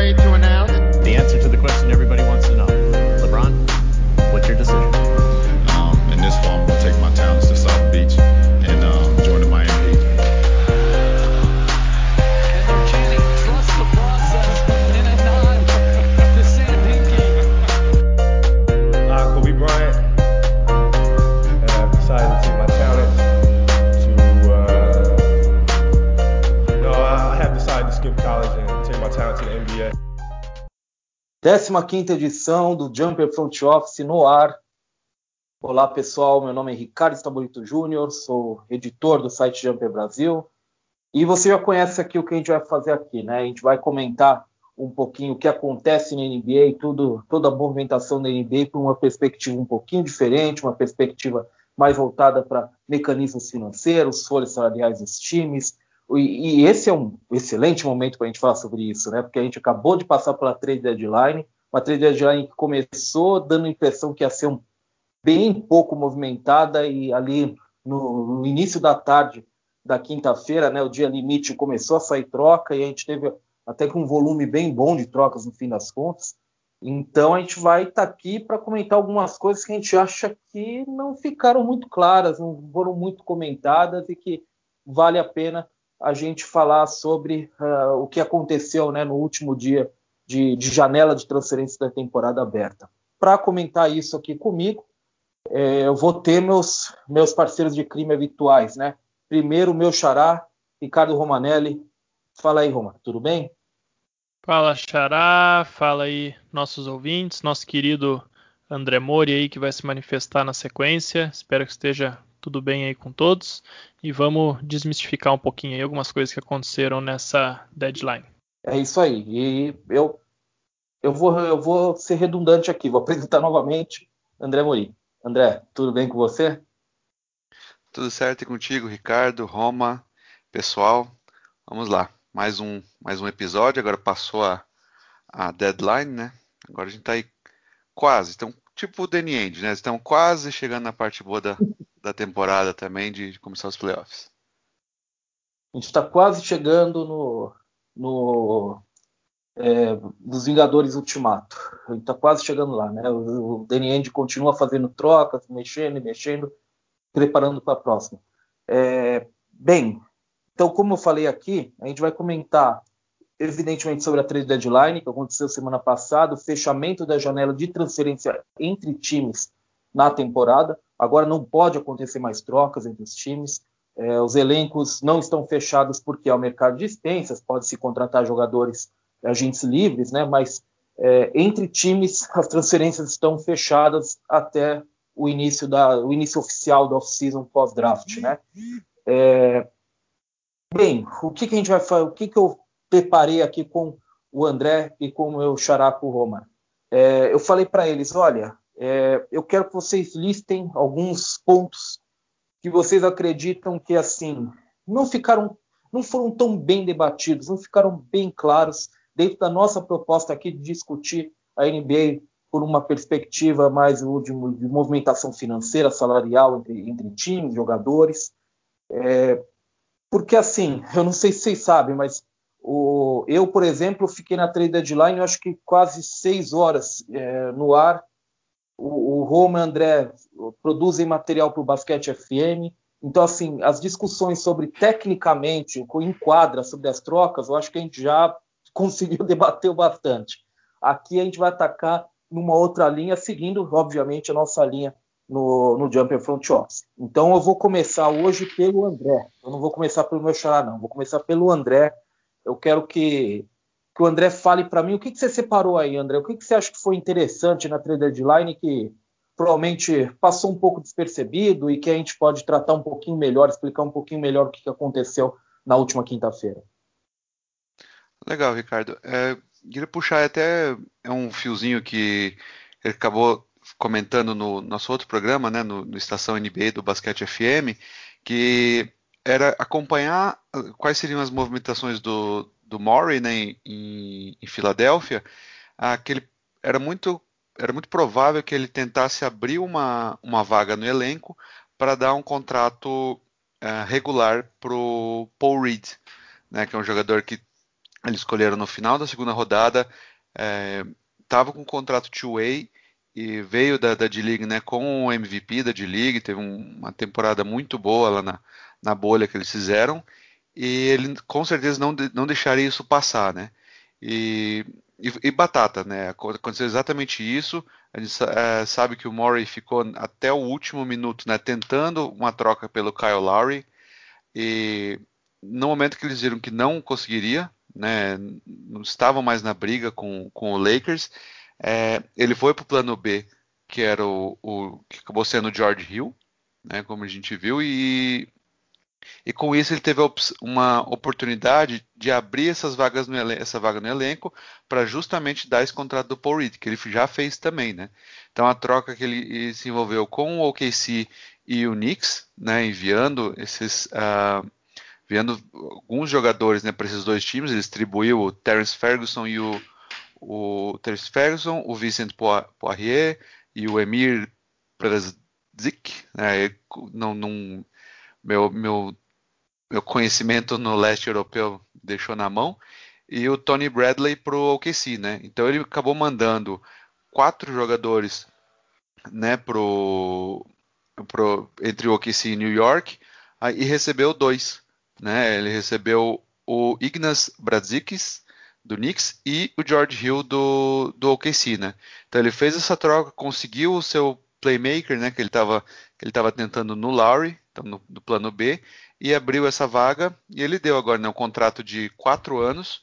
afraid to announce? 15 edição do Jumper Front Office no ar. Olá pessoal, meu nome é Ricardo Estabolito Júnior, sou editor do site Jumper Brasil. E você já conhece aqui o que a gente vai fazer aqui, né? A gente vai comentar um pouquinho o que acontece na NBA, tudo, toda a movimentação da NBA por uma perspectiva um pouquinho diferente, uma perspectiva mais voltada para mecanismos financeiros, folhas salariais dos times. E, esse é um excelente momento para a gente falar sobre isso, né? Porque a gente acabou de passar pela trade deadline, uma trade deadline que começou dando a impressão que ia ser um, bem pouco movimentada e ali no, no início da tarde da quinta-feira, né, o dia limite começou a sair troca e a gente teve até com um volume bem bom de trocas no fim das contas. Então a gente vai estar tá aqui para comentar algumas coisas que a gente acha que não ficaram muito claras, não foram muito comentadas e que vale a pena a gente falar sobre uh, o que aconteceu né, no último dia de, de janela de transferência da temporada aberta. Para comentar isso aqui comigo, é, eu vou ter meus, meus parceiros de crime habituais, né? Primeiro, meu xará, Ricardo Romanelli. Fala aí, Roma, tudo bem? Fala, Xará, fala aí nossos ouvintes, nosso querido André Mori aí que vai se manifestar na sequência. Espero que esteja tudo bem aí com todos e vamos desmistificar um pouquinho aí algumas coisas que aconteceram nessa deadline. É isso aí. E eu eu vou eu vou ser redundante aqui, vou apresentar novamente André Mori. André, tudo bem com você? Tudo certo e contigo, Ricardo, Roma, pessoal. Vamos lá, mais um, mais um episódio. Agora passou a, a deadline, né? Agora a gente tá aí quase, então, tipo o Danny End, né? Estamos quase chegando na parte boa da, da temporada também, de, de começar os playoffs. A gente está quase chegando no, no é, dos Vingadores Ultimato. A gente está quase chegando lá, né? O, o Danny continua fazendo trocas, mexendo mexendo, preparando para a próxima. É, bem, então, como eu falei aqui, a gente vai comentar, evidentemente, sobre a trade deadline, que aconteceu semana passada, o fechamento da janela de transferência entre times na temporada. Agora não pode acontecer mais trocas entre os times. É, os elencos não estão fechados porque é o mercado de dispensas, pode-se contratar jogadores, agentes livres, né? mas é, entre times as transferências estão fechadas até o início, da, o início oficial da off-season pós-draft. Né? É, Bem, o que, que a gente vai fazer? O que, que eu preparei aqui com o André e com o meu xaraco Roma? É, eu falei para eles: olha, é, eu quero que vocês listem alguns pontos que vocês acreditam que assim não ficaram, não foram tão bem debatidos, não ficaram bem claros dentro da nossa proposta aqui de discutir a NBA por uma perspectiva mais de, de movimentação financeira, salarial entre, entre times, jogadores. É, porque assim, eu não sei se vocês sabem, mas o, eu, por exemplo, fiquei na trade deadline, eu acho que quase seis horas é, no ar. O, o Roma e o André produzem material para o Basquete FM. Então, assim, as discussões sobre tecnicamente, o que enquadra sobre as trocas, eu acho que a gente já conseguiu debater bastante. Aqui a gente vai atacar numa outra linha, seguindo, obviamente, a nossa linha no, no Jumper Front Office. Então eu vou começar hoje pelo André. Eu não vou começar pelo meu xará, não. Vou começar pelo André. Eu quero que, que o André fale para mim o que, que você separou aí, André. O que, que você acha que foi interessante na trade deadline que provavelmente passou um pouco despercebido e que a gente pode tratar um pouquinho melhor, explicar um pouquinho melhor o que, que aconteceu na última quinta-feira. Legal, Ricardo. É, queria puxar até é um fiozinho que acabou comentando no nosso outro programa, né, no, no Estação NBA do Basquete FM, que era acompanhar quais seriam as movimentações do, do Murray né, em, em Filadélfia, aquele era muito era muito provável que ele tentasse abrir uma, uma vaga no elenco para dar um contrato uh, regular para o Paul Reed, né, que é um jogador que Eles escolheram no final da segunda rodada, estava é, com um contrato two-way e veio da, da D-League né, com o MVP da D-League, teve um, uma temporada muito boa lá na, na bolha que eles fizeram, e ele com certeza não, não deixaria isso passar, né? E, e, e batata, né? Aconteceu exatamente isso. A gente é, sabe que o Murray ficou até o último minuto, né? Tentando uma troca pelo Kyle Lowry. E no momento que eles viram que não conseguiria, né? Não estavam mais na briga com, com o Lakers. É, ele foi para o plano B, que era o, o, que acabou sendo o George Hill, né? Como a gente viu e e com isso ele teve uma oportunidade de abrir essas vagas no essa vaga no elenco para justamente dar esse contrato do Paul Reed, que ele já fez também, né? Então a troca que ele se envolveu com o OKC e o Knicks, né, enviando esses uh, enviando alguns jogadores né, para esses dois times, ele distribuiu o Terence Ferguson e o, o Terence Ferguson, o Vincent Poirier e o Emir Praszik, né, não, não meu, meu, meu conhecimento no leste europeu deixou na mão, e o Tony Bradley para o OKC, né? Então ele acabou mandando quatro jogadores, né, pro, pro, entre o OKC e New York, e recebeu dois, né? Ele recebeu o Ignas Brazikis do Knicks e o George Hill do, do OKC, né? Então ele fez essa troca, conseguiu o seu playmaker, né, que ele estava ele estava tentando no Lowry, no, no, plano B, e abriu essa vaga e ele deu agora né, um contrato de quatro anos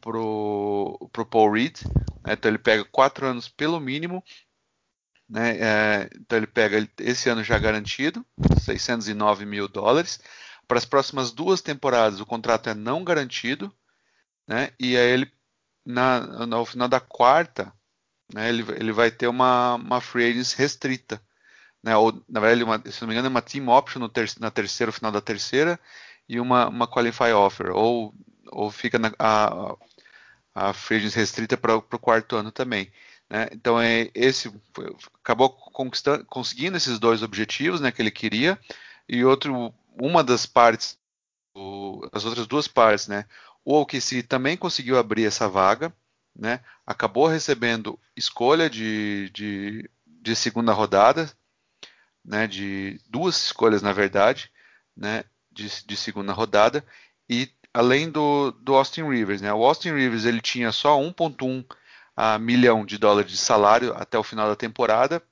pro pro Paul Reed, né, então ele pega quatro anos pelo mínimo, né, é, então ele pega esse ano já garantido, 609 mil dólares. Para as próximas duas temporadas o contrato é não garantido, né, e aí ele na, no final da quarta né, ele, ele vai ter uma, uma free agency restrita. Né, ou, na verdade, uma, se não me engano, é uma team option ter, na terceira, final da terceira, e uma, uma qualify offer. Ou, ou fica na, a, a free agency restrita para o quarto ano também. Né? Então, é, esse acabou conquistando, conseguindo esses dois objetivos né, que ele queria, e outro, uma das partes, o, as outras duas partes, né, o OKC também conseguiu abrir essa vaga, né? Acabou recebendo escolha de, de, de segunda rodada, né? De duas escolhas na verdade, né? De, de segunda rodada e além do, do Austin Rivers, né? O Austin Rivers ele tinha só 1.1 uh, ah, milhão de dólares de salário até o final da temporada.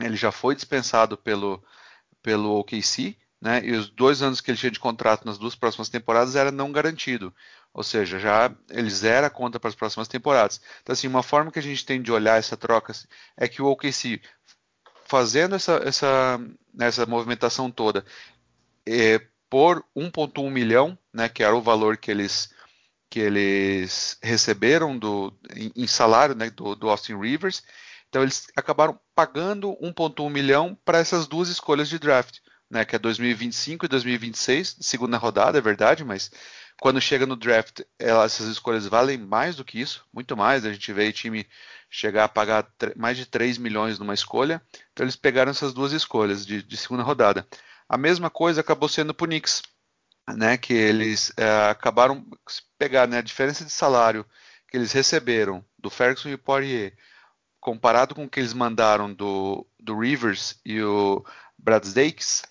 Ele já foi dispensado pelo pelo OKC, né? E os dois anos que ele tinha de contrato nas duas próximas temporadas era não garantido. Ou seja, já ele zera a conta para as próximas temporadas. Então, assim, uma forma que a gente tem de olhar essa troca é que o OKC, fazendo essa, essa, essa movimentação toda, é, por 1,1 milhão, né, que era o valor que eles, que eles receberam do, em, em salário né, do, do Austin Rivers, então eles acabaram pagando 1,1 milhão para essas duas escolhas de draft, né, que é 2025 e 2026, segunda rodada, é verdade, mas quando chega no draft, essas escolhas valem mais do que isso, muito mais. A gente vê time chegar a pagar mais de 3 milhões numa escolha. Então eles pegaram essas duas escolhas de, de segunda rodada. A mesma coisa acabou sendo para o Knicks, né, que eles é, acabaram pegar né, a diferença de salário que eles receberam do Ferguson e o Poirier, comparado com o que eles mandaram do, do Rivers e o Brad Stakes,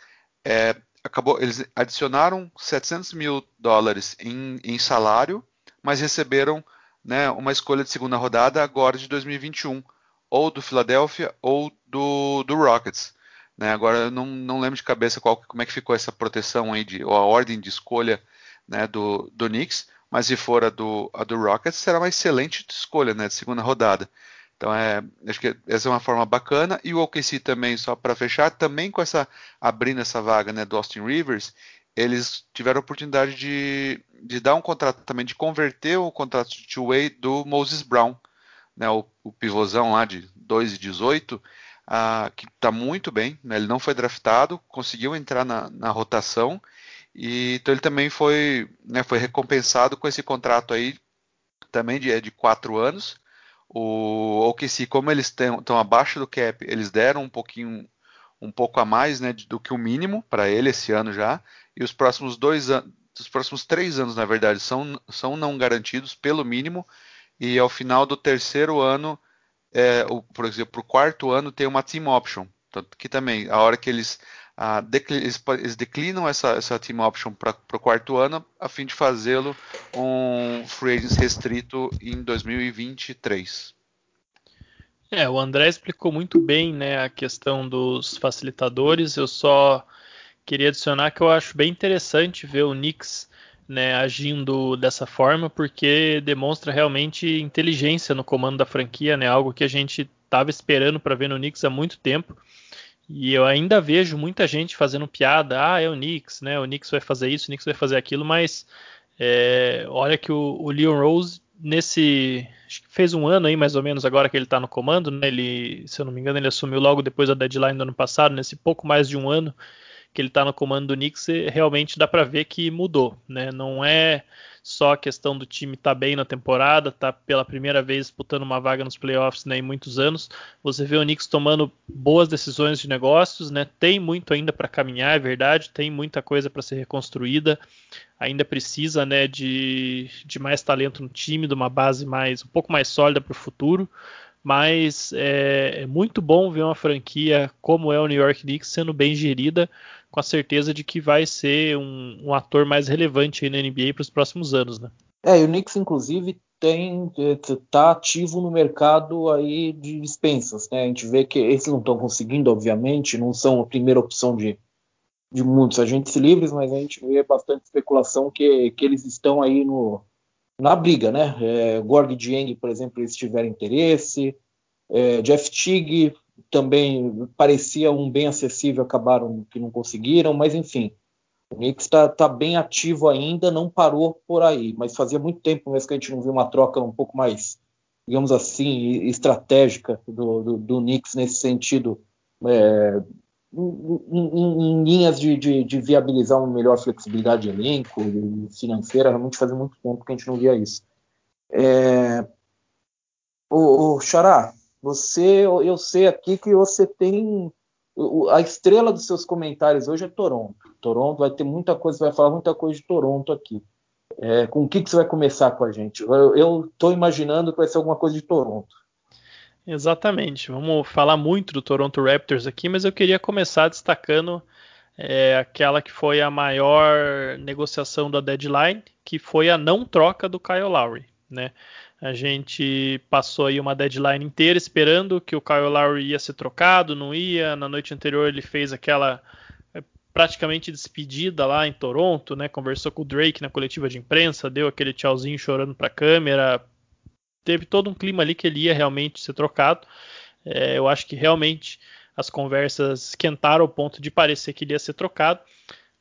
é, acabou, eles adicionaram 700 mil dólares em, em salário, mas receberam né, uma escolha de segunda rodada agora de 2021, ou do Philadelphia ou do, do Rockets. Né? Agora eu não, não lembro de cabeça qual, como é que ficou essa proteção aí, de, ou a ordem de escolha né, do, do Knicks, mas se for a do, a do Rockets, será uma excelente escolha né, de segunda rodada. Então é, acho que essa é uma forma bacana. E o OKC também só para fechar, também com essa abrindo essa vaga, né, do Austin Rivers, eles tiveram a oportunidade de, de dar um contrato também de converter o contrato de two-way do Moses Brown, né, o, o pivôzão lá de 2 e 18, ah, que está muito bem, né, ele não foi draftado, conseguiu entrar na, na rotação. E então ele também foi, né, foi recompensado com esse contrato aí também de, de quatro anos o OKC, como eles estão abaixo do cap, eles deram um pouquinho, um pouco a mais né, do que o mínimo para ele esse ano já. E os próximos dois, an os próximos três anos, na verdade, são, são não garantidos, pelo mínimo, e ao final do terceiro ano, é, o, por exemplo, para o quarto ano tem uma team option, que também, a hora que eles, eles, declinam essa, essa team option para o quarto ano, a fim de fazê-lo um free agent restrito em 2023. É, o André explicou muito bem né, a questão dos facilitadores. Eu só queria adicionar que eu acho bem interessante ver o Knicks né, agindo dessa forma, porque demonstra realmente inteligência no comando da franquia, né, algo que a gente estava esperando para ver no Knicks há muito tempo. E eu ainda vejo muita gente fazendo piada, ah, é o Knicks, né? O Knicks vai fazer isso, o Knicks vai fazer aquilo, mas é, olha que o, o Leon Rose nesse fez um ano aí mais ou menos agora que ele está no comando, né? Ele, se eu não me engano, ele assumiu logo depois da deadline do ano passado, nesse pouco mais de um ano que ele está no comando do Knicks, realmente dá para ver que mudou, né? Não é só a questão do time estar tá bem na temporada, tá pela primeira vez disputando uma vaga nos playoffs né, em muitos anos. Você vê o Knicks tomando boas decisões de negócios, né? Tem muito ainda para caminhar, é verdade, tem muita coisa para ser reconstruída. Ainda precisa, né, de, de mais talento no time, de uma base mais um pouco mais sólida para o futuro mas é, é, muito bom ver uma franquia como é o New York Knicks sendo bem gerida, com a certeza de que vai ser um, um ator mais relevante na NBA para os próximos anos, né? É, e o Knicks inclusive tem tá ativo no mercado aí de dispensas, né? A gente vê que esses não estão conseguindo, obviamente, não são a primeira opção de, de muitos agentes livres, mas a gente vê bastante especulação que, que eles estão aí no, na briga, né? É, Gorg Dieng, por exemplo, eles tiveram interesse. É, Jeff Tigg também parecia um bem acessível, acabaram que não conseguiram, mas enfim. O Knicks está tá bem ativo ainda, não parou por aí, mas fazia muito tempo mesmo que a gente não viu uma troca um pouco mais, digamos assim, estratégica do, do, do Knicks nesse sentido, é, em, em, linhas de, de, de, viabilizar uma melhor flexibilidade de elenco financeira, realmente fazia muito tempo que a gente não via isso. É, o, o Xará, você, eu sei aqui que você tem a estrela dos seus comentários hoje é Toronto. Toronto vai ter muita coisa, vai falar muita coisa de Toronto aqui. É, com o que, que você vai começar com a gente? Eu estou imaginando que vai ser alguma coisa de Toronto. Exatamente. Vamos falar muito do Toronto Raptors aqui, mas eu queria começar destacando é, aquela que foi a maior negociação da deadline, que foi a não troca do Kyle Lowry. Né? A gente passou aí uma deadline inteira esperando que o Kyle Lowry ia ser trocado, não ia. Na noite anterior ele fez aquela é, praticamente despedida lá em Toronto, né? Conversou com o Drake na coletiva de imprensa, deu aquele tchauzinho chorando para a câmera, teve todo um clima ali que ele ia realmente ser trocado. É, eu acho que realmente as conversas esquentaram ao ponto de parecer que ele ia ser trocado.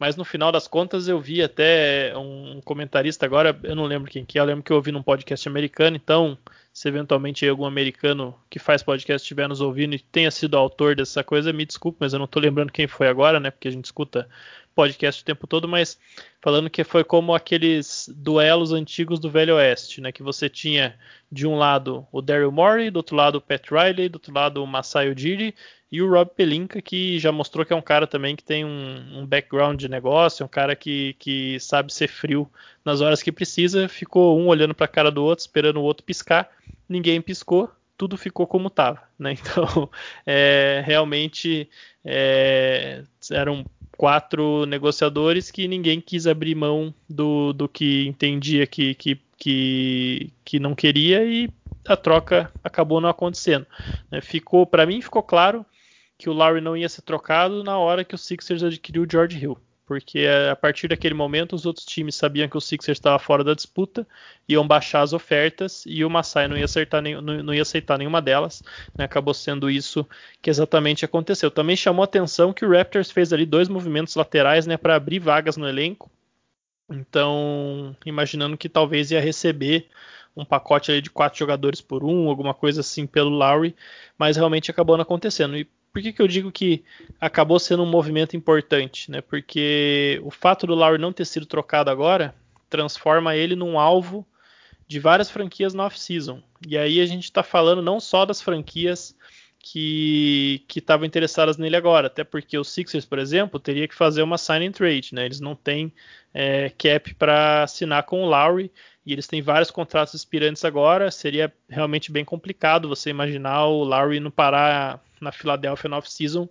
Mas no final das contas eu vi até um comentarista agora, eu não lembro quem que é, eu lembro que eu ouvi num podcast americano, então se eventualmente algum americano que faz podcast estiver nos ouvindo e tenha sido autor dessa coisa, me desculpe, mas eu não estou lembrando quem foi agora, né? Porque a gente escuta podcast o tempo todo, mas falando que foi como aqueles duelos antigos do Velho Oeste, né? Que você tinha de um lado o Daryl Morey, do outro lado o Pat Riley, do outro lado o Masai Ujiri e o Rob Pelinka, que já mostrou que é um cara também que tem um, um background de negócio, um cara que, que sabe ser frio nas horas que precisa. Ficou um olhando para a cara do outro, esperando o outro piscar, ninguém piscou, tudo ficou como estava, né? Então, é, realmente é, eram quatro negociadores que ninguém quis abrir mão do, do que entendia que, que, que, que não queria e a troca acabou não acontecendo. Né? Ficou, para mim, ficou claro que o Lowry não ia ser trocado na hora que o Sixers adquiriu o George Hill porque é, a partir daquele momento os outros times sabiam que o Sixers estava fora da disputa, iam baixar as ofertas e o Masai não ia, acertar não, ia aceitar nenhuma delas. Né? Acabou sendo isso que exatamente aconteceu. Também chamou atenção que o Raptors fez ali dois movimentos laterais né, para abrir vagas no elenco. Então, imaginando que talvez ia receber um pacote de quatro jogadores por um, alguma coisa assim pelo Lowry, mas realmente acabou não acontecendo. E por que, que eu digo que acabou sendo um movimento importante? Né? Porque o fato do Lowry não ter sido trocado agora transforma ele num alvo de várias franquias na off-season. E aí a gente está falando não só das franquias que estavam interessadas nele agora, até porque os Sixers, por exemplo, teria que fazer uma sign and trade, né? Eles não têm é, cap para assinar com o Lowry e eles têm vários contratos expirantes agora. Seria realmente bem complicado você imaginar o Lowry não parar na Philadelphia no off-season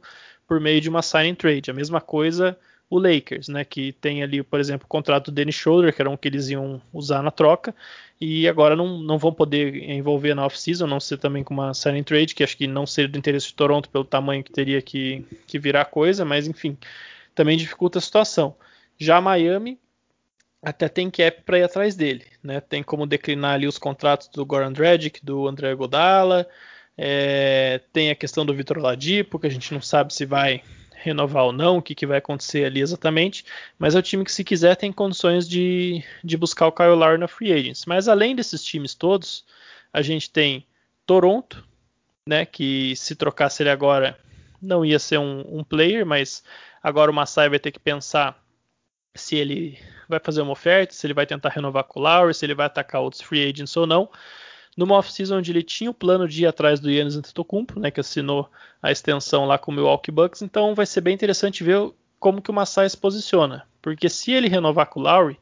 por meio de uma sign and trade. A mesma coisa o Lakers, né, que tem ali, por exemplo, o contrato do Dennis Schroeder, que era um que eles iam usar na troca, e agora não, não vão poder envolver na off-season, não ser também com uma signing trade, que acho que não seria do interesse de Toronto pelo tamanho que teria que, que virar coisa, mas enfim, também dificulta a situação. Já Miami até tem cap para ir atrás dele, né? Tem como declinar ali os contratos do Goran Dragic, do André Godala, é, tem a questão do Vitor Ladipo, que a gente não sabe se vai renovar ou não, o que, que vai acontecer ali exatamente, mas é o time que, se quiser, tem condições de, de buscar o Kyle Lowry na Free Agents. Mas além desses times todos, a gente tem Toronto, né, que se trocasse ele agora não ia ser um, um player, mas agora o Masai vai ter que pensar se ele vai fazer uma oferta, se ele vai tentar renovar com o Lowry, se ele vai atacar outros free agents ou não. Numa off-season onde ele tinha o plano de ir atrás do Yannis Antetokounmpo, né, que assinou a extensão lá com o Milwaukee Bucks, então vai ser bem interessante ver como que o Masai se posiciona, porque se ele renovar com o Lowry,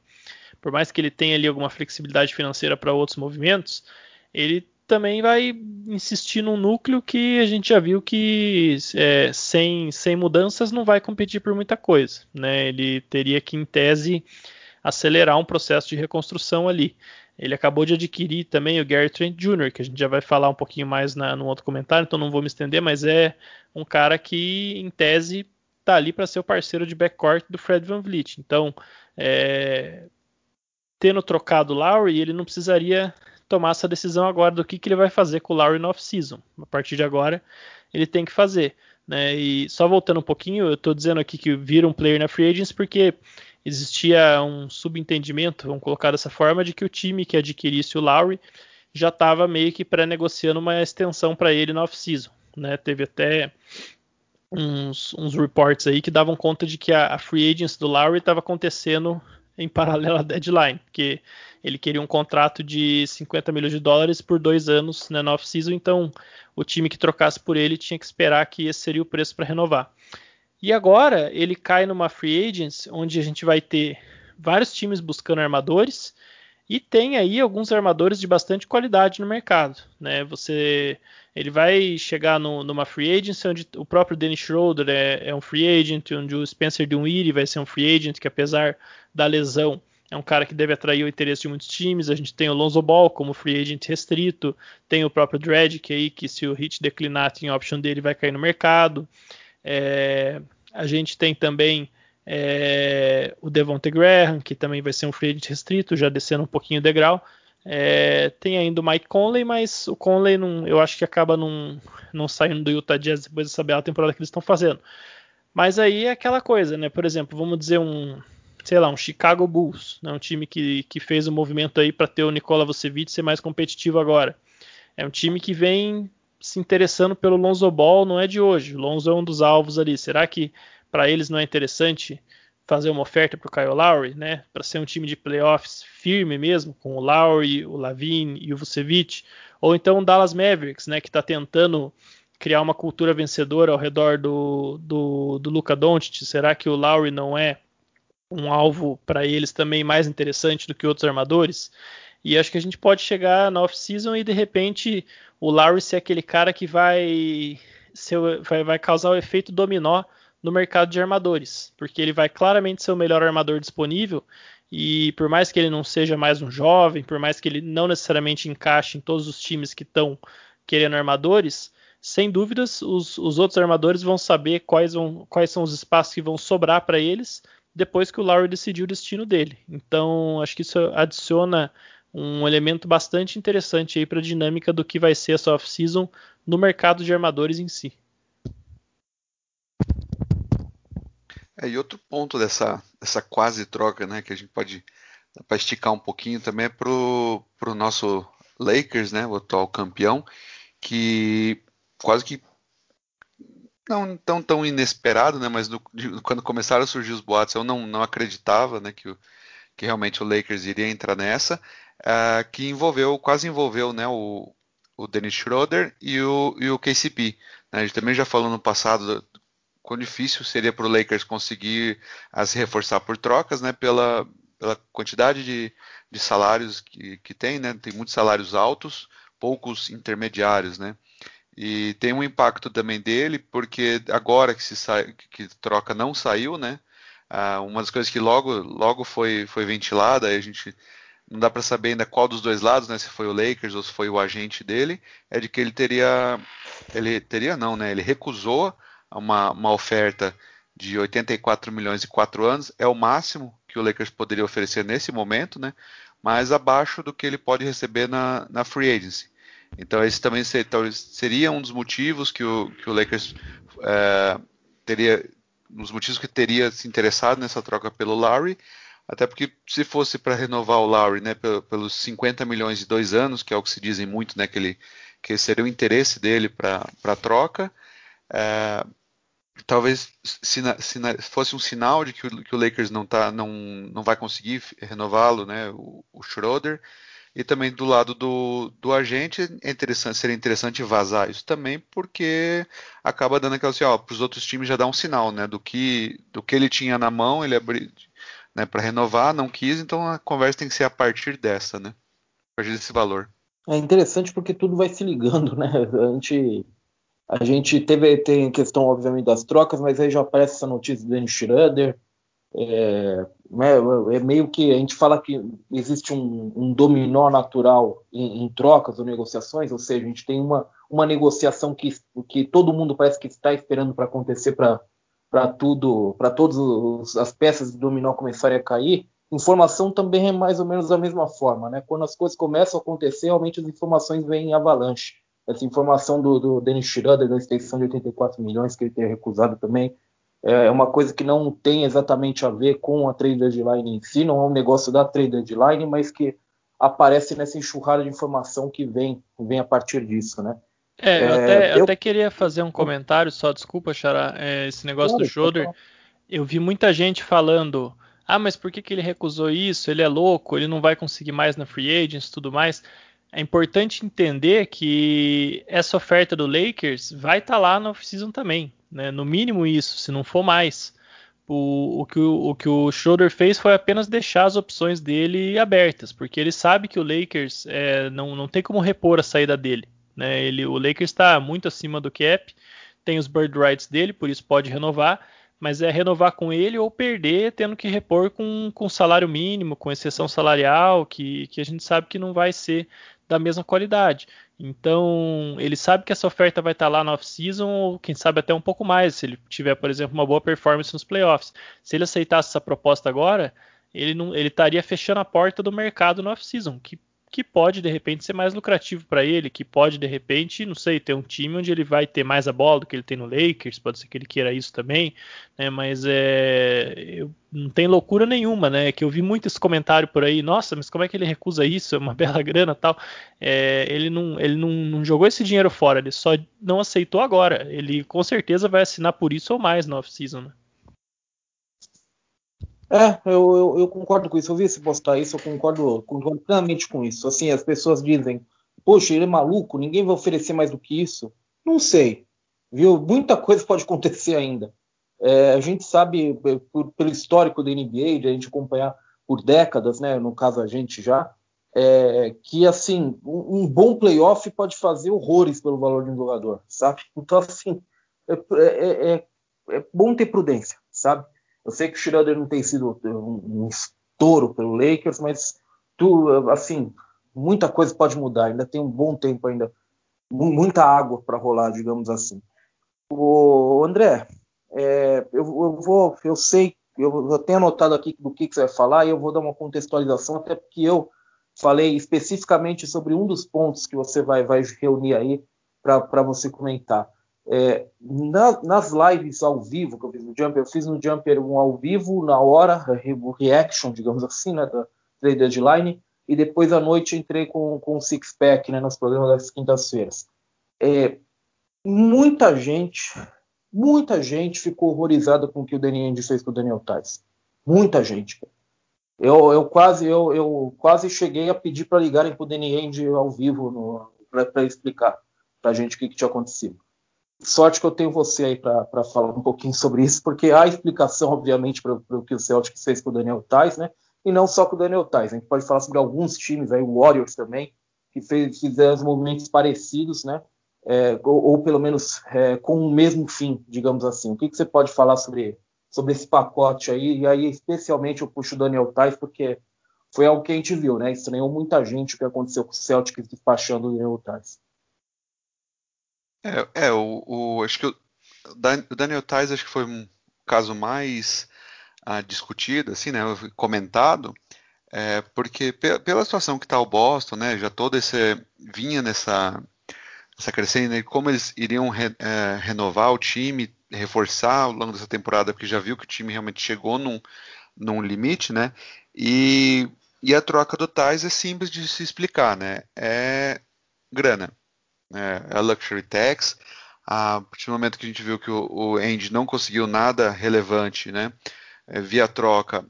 por mais que ele tenha ali alguma flexibilidade financeira para outros movimentos, ele também vai insistir num núcleo que a gente já viu que é, sem, sem mudanças não vai competir por muita coisa. Né? Ele teria que, em tese, acelerar um processo de reconstrução ali. Ele acabou de adquirir também o Gary Trent Jr., que a gente já vai falar um pouquinho mais na, no outro comentário, então não vou me estender, mas é um cara que, em tese, está ali para ser o parceiro de backcourt do Fred Van Vliet. Então, é, tendo trocado o Lowry, ele não precisaria tomar essa decisão agora do que, que ele vai fazer com o Lowry no off-season. A partir de agora, ele tem que fazer. Né? E só voltando um pouquinho, eu estou dizendo aqui que vira um player na Free Agents porque existia um subentendimento, vamos colocar dessa forma, de que o time que adquirisse o Lowry já estava meio que pré-negociando uma extensão para ele na off-season. Né? Teve até uns, uns, reports aí que davam conta de que a, a free agency do Lowry estava acontecendo em paralelo à deadline, porque ele queria um contrato de 50 milhões de dólares por dois anos né, na off-season, então o time que trocasse por ele tinha que esperar que esse seria o preço para renovar. E agora ele cai numa free agents onde a gente vai ter vários times buscando armadores e tem aí alguns armadores de bastante qualidade no mercado, né? Você, ele vai chegar no, numa free agency onde o próprio Dennis Schroeder é, é, um free agent, onde o Spencer Dinwiddie vai ser um free agent que apesar da lesão é um cara que deve atrair o interesse de muitos times. A gente tem o Lonzo Ball como free agent restrito, tem o próprio Dredd aí que se o hit declinar, tem option dele vai cair no mercado. É, a gente tem também é, o Devonte Graham, que também vai ser um free agent restrito, já descendo um pouquinho o degrau. É, tem ainda o Mike Conley, mas o Conley não, eu acho que acaba não, não saindo do Utah Jazz depois dessa bela temporada que eles estão fazendo. Mas aí é aquela coisa, né? Por exemplo, vamos dizer um, sei lá, um Chicago Bulls, né? um time que, que fez um movimento aí para ter o Nikola Vucevic ser mais competitivo agora. É um time que vem se interessando pelo Lonzo Ball não é de hoje. O Lonzo é um dos alvos ali. Será que para eles não é interessante fazer uma oferta para o Kyle Lowry, né? Para ser um time de playoffs firme mesmo, com o Lowry, o Lavine e o Vucevic, ou então o Dallas Mavericks, né? Que está tentando criar uma cultura vencedora ao redor do, do, do Luca Doncic. Será que o Lowry não é um alvo para eles também mais interessante do que outros armadores? E acho que a gente pode chegar na off-season e de repente o Lowry ser aquele cara que vai, ser, vai, vai causar o efeito dominó no mercado de armadores, porque ele vai claramente ser o melhor armador disponível e por mais que ele não seja mais um jovem, por mais que ele não necessariamente encaixe em todos os times que estão querendo armadores, sem dúvidas os, os, outros armadores vão saber quais, vão, quais são os espaços que vão sobrar para eles depois que o Lowry decidiu o destino dele. Então acho que isso adiciona um elemento bastante interessante aí para a dinâmica do que vai ser essa off-season no mercado de armadores em si. É, e outro ponto dessa, dessa quase troca, né, que a gente pode para esticar um pouquinho também é pro, pro nosso Lakers, né, o atual campeão, que quase que não tão tão inesperado, né, mas no, quando começaram a surgir os boatos eu não, não acreditava, né, que, que realmente o Lakers iria entrar nessa uh, que envolveu, quase envolveu né, o, o Dennis Schroeder e o, e o KCP. Né? A gente também já falou no passado quão difícil seria para o Lakers conseguir se reforçar por trocas, né? Pela, pela quantidade de, de salários que, que tem, né? Tem muitos salários altos, poucos intermediários, né? E tem um impacto também dele, porque agora que se sai, que troca não saiu, né? Ah, uma das coisas que logo, logo foi, foi ventilada, a gente não dá para saber ainda qual dos dois lados, né? Se foi o Lakers ou se foi o agente dele, é de que ele teria, ele teria não, né? Ele recusou uma, uma oferta de 84 milhões e 4 anos, é o máximo que o Lakers poderia oferecer nesse momento, né? Mas abaixo do que ele pode receber na, na free agency. Então esse também seria um dos motivos que o, que o Lakers é, teria, um dos motivos que teria se interessado nessa troca pelo Larry, até porque se fosse para renovar o Larry, né, pelos 50 milhões de dois anos, que é o que se dizem muito, né, que ele que seria o interesse dele para a troca, é, talvez sina, fosse um sinal de que o, que o, Lakers não, tá, não, não vai conseguir renová-lo, né, o, o Schroeder, e também do lado do, do agente é interessante, seria interessante vazar isso também, porque acaba dando aquela assim, ó, para os outros times já dá um sinal, né, do que do que ele tinha na mão, ele né, para renovar, não quis, então a conversa tem que ser a partir dessa, né, a partir desse valor. É interessante porque tudo vai se ligando, né? A gente a gente teve tem questão, obviamente, das trocas, mas aí já aparece essa notícia do Dennis Schroeder. É, né, é, meio que a gente fala que existe um, um dominó natural em, em, trocas ou negociações, ou seja, a gente tem uma, uma negociação que, que todo mundo parece que está esperando para acontecer para tudo, para todas as peças do dominó começarem a cair. Informação também é mais ou menos da mesma forma, né? Quando as coisas começam a acontecer, realmente as informações vêm em avalanche essa informação do, do Dennis Schroeder da extensão de 84 milhões que ele ter recusado também é, é uma coisa que não tem exatamente a ver com a trade deadline em si, não é um negócio da trade deadline, mas que aparece nessa enxurrada de informação que vem, vem a partir disso, né? É, eu, até, eu... até, queria fazer um comentário, só desculpa, Xará, é, esse negócio do Schroeder. Eu vi muita gente falando, ah, mas por que, que ele recusou isso? Ele é louco, ele não vai conseguir mais na free agents e tudo mais é importante entender que essa oferta do Lakers vai estar tá lá na off-season também, né? no mínimo isso, se não for mais. O, o, que o, o, que o Schroeder fez foi apenas deixar as opções dele abertas, porque ele sabe que o Lakers é, não, não tem como repor a saída dele. Né? Ele, o Lakers está muito acima do cap, tem os bird rights dele, por isso pode renovar, mas é renovar com ele ou perder tendo que repor com, com salário mínimo, com exceção salarial, que, que a gente sabe que não vai ser da mesma qualidade. Então, ele sabe que essa oferta vai estar lá na off-season, ou quem sabe até um pouco mais, se ele tiver, por exemplo, uma boa performance nos playoffs. Se ele aceitasse essa proposta agora, ele, não, ele estaria fechando a porta do mercado na off-season, que que pode de repente ser mais lucrativo para ele, que pode de repente, não sei, ter um time onde ele vai ter mais a bola do que ele tem no Lakers, pode ser que ele queira isso também, né? Mas é, eu, não tem loucura nenhuma, né? Que eu vi muito esse comentário por aí, nossa, mas como é que ele recusa isso? É uma bela grana, tal. É, ele não, ele não, não jogou esse dinheiro fora, ele só não aceitou agora. Ele com certeza vai assinar por isso ou mais no off-season. Né? É, eu, eu, eu, concordo com isso. Eu vi você postar isso, eu concordo, plenamente com isso. Assim, as pessoas dizem, poxa, ele é maluco, ninguém vai oferecer mais do que isso. Não sei, viu? Muita coisa pode acontecer ainda. É, a gente sabe, é, por, pelo histórico da NBA, de a gente acompanhar por décadas, né? No caso a gente já, é, que assim, um, um, bom playoff pode fazer horrores pelo valor de um jogador, sabe? Então, assim, é, é, é, é bom ter prudência, sabe? Eu sei que o Schroeder não tem sido um, estouro pelo Lakers, mas tu, assim, muita coisa pode mudar. Ainda tem um bom tempo ainda, muita água para rolar, digamos assim. O André, é, eu, eu, vou, eu sei, eu, eu tenho anotado aqui do que, que você vai falar e eu vou dar uma contextualização, até porque eu falei especificamente sobre um dos pontos que você vai, vai reunir aí para você comentar. É, na, nas lives ao vivo que eu fiz no Jumper, eu fiz no Jumper um ao vivo, na hora, o reaction, digamos assim, né, da trade deadline, e depois à noite entrei com, com o Six Pack né, nos programas das quintas-feiras. É, muita gente, muita gente ficou horrorizada com o que o Danny Ainge fez com o Daniel Tais. Muita gente. Eu, eu, quase, eu, eu quase cheguei a pedir para ligarem para o Danny Ainge ao vivo para explicar para a gente o que, que, tinha acontecido. Sorte que eu tenho você aí para falar um pouquinho sobre isso, porque há explicação, obviamente, para o que o Celtics fez com o Daniel Tais, né? E não só com o Daniel Tais. A gente pode falar sobre alguns times aí, o Warriors também, que fez, fizeram os movimentos parecidos, né? É, ou, ou, pelo menos é, com o mesmo fim, digamos assim. O que, que você pode falar sobre, sobre esse pacote aí? E aí, especialmente, eu puxo o Daniel Tais, porque foi algo que a gente viu, né? Estranhou muita gente o que aconteceu com o Celtics despachando o Daniel Tais. É, é o, o, acho que o, o Daniel Tais acho que foi um caso mais ah, discutido, assim, né? Comentado, é, porque pela situação que está o Boston, né? Já todo esse vinha nessa essa crescendo, né, como eles iriam re, é, renovar o time, reforçar ao longo dessa temporada, porque já viu que o time realmente chegou num, num limite, né? E e a troca do Tais é simples de se explicar, né? É grana, né? é luxury tax. A partir do momento que a gente viu que o, o Andy não conseguiu nada relevante, né? É, via troca,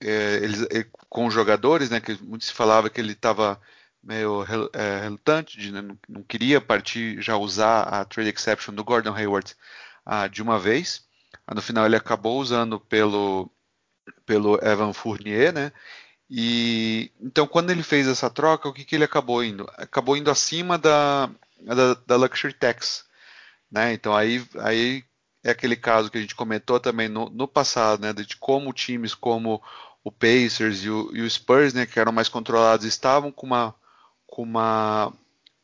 é, eles, é, com os jogadores, né? Que muito se falava que ele estava meio é, relutante, de, né, não, não, queria partir já usar a trade exception do Gordon Hayward ah, de uma vez. no final ele acabou usando pelo pelo Evan Fournier, né? E então quando ele fez essa troca, o que, que ele acabou indo? Acabou indo acima da, da, da Luxury Tax, né? Então aí, aí é aquele caso que a gente comentou também no, no passado, né? De como times como o Pacers e o, e o, Spurs, né, que eram mais controlados, estavam com uma com uma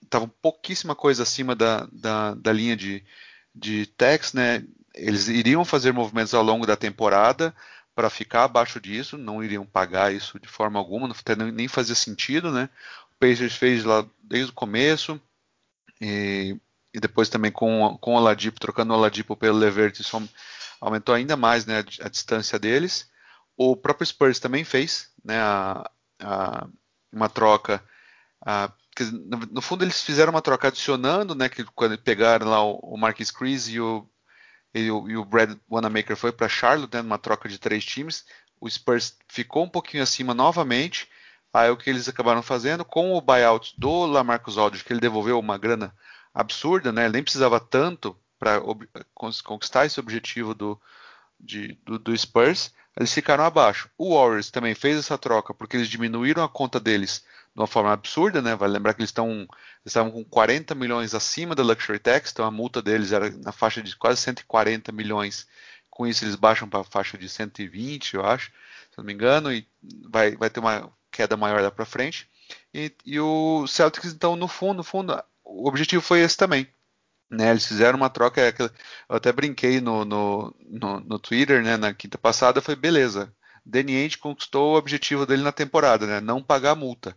estavam pouquíssima coisa acima da, da, da linha de, de tax, né? Eles iriam fazer movimentos ao longo da temporada, para ficar abaixo disso, não iriam pagar isso de forma alguma, não, nem fazia sentido, né? O Pacers fez lá desde o começo e, e depois também com, com o Oladipo, trocando o Oladipo pelo Levert, isso aumentou ainda mais né, a, a, distância deles. O próprio Spurs também fez né, a, a, uma troca no fundo eles fizeram uma troca adicionando, né, que quando pegaram lá o, Marquis Chris e o e o, Brad Wanamaker foi para Charlotte, né, numa troca de três times. O Spurs ficou um pouquinho acima novamente. Aí o que eles acabaram fazendo com o buyout do Lamarcus Aldridge, que ele devolveu uma grana absurda, né? Ele nem precisava tanto para conquistar esse objetivo do, de, do, do, Spurs. Eles ficaram abaixo. O Warriors também fez essa troca porque eles diminuíram a conta deles de uma forma absurda, né? Vale lembrar que eles estão estavam com 40 milhões acima da Luxury Tax, então a multa deles era na faixa de quase 140 milhões. Com isso eles baixam para a faixa de 120, eu acho, se não me engano, e vai, vai ter uma queda maior lá para frente. E, e o Celtics, então, no fundo, no fundo, o objetivo foi esse também. Né, eles fizeram uma troca, é eu até brinquei no, no, no, no Twitter, né, na quinta passada, foi beleza. Danny Ainge conquistou o objetivo dele na temporada, né, não pagar multa.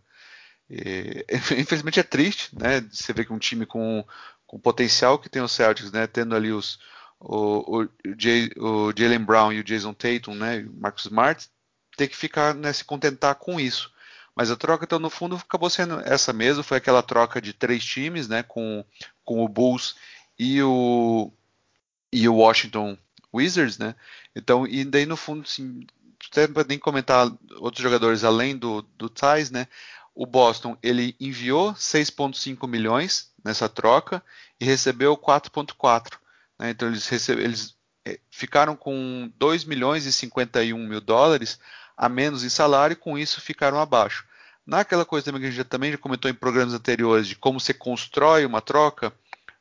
E, infelizmente é triste, né? Você vê que um time com, com potencial que tem o Celtics, né? Tendo ali os o, o, o Jalen Brown e o Jason Tatum, né? E o Marcus Smart, ter que ficar, né, se contentar com isso. Mas a troca, então, no fundo, acabou sendo essa mesmo. Foi aquela troca de três times, né? Com, com o Bulls e o, e o Washington Wizards, né? Então, e daí, no fundo, assim, até nem comentar outros jogadores além do, do Thais, né? O Boston ele enviou 6,5 milhões nessa troca e recebeu 4,4. Né? Então eles, recebe, eles é, ficaram com 2 milhões e 51 mil dólares a menos em salário e com isso ficaram abaixo. Naquela coisa também que a gente já, também já comentou em programas anteriores de como você constrói uma troca,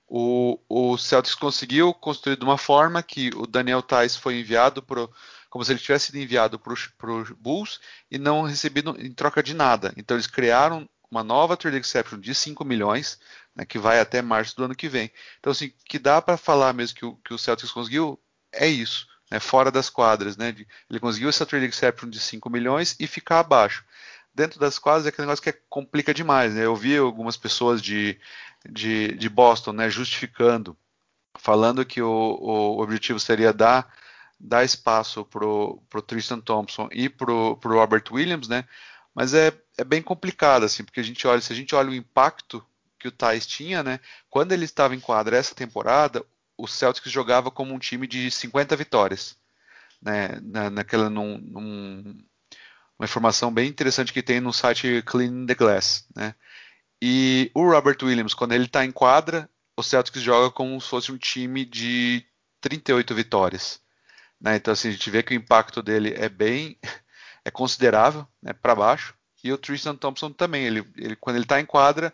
o, o Celtics conseguiu construir de uma forma que o Daniel Tais foi enviado para como se ele tivesse sido enviado para os Bulls e não recebido em troca de nada. Então eles criaram uma nova trade exception de 5 milhões, né, que vai até março do ano que vem. Então, assim, que dá para falar mesmo que o, que o Celtics conseguiu é isso, né, fora das quadras. Né, de, ele conseguiu essa trade exception de 5 milhões e ficar abaixo. Dentro das quadras é aquele negócio que é, complica demais. Né? Eu vi algumas pessoas de, de, de Boston né, justificando, falando que o, o objetivo seria dar dar espaço pro, pro Tristan Thompson e pro, pro Robert Williams, né? Mas é, é bem complicado, assim, porque a gente olha, se a gente olha o impacto que o Thais tinha, né? Quando ele estava em quadra essa temporada, o Celtics jogava como um time de 50 vitórias, né? Na, naquela num, num, uma informação bem interessante que tem no site Clean the Glass, né? E o Robert Williams, quando ele está em quadra, o Celtics joga como se fosse um time de 38 vitórias. Né? Então assim, a gente vê que o impacto dele é bem é considerável né, para baixo. E o Tristan Thompson também, ele, ele quando ele está em quadra,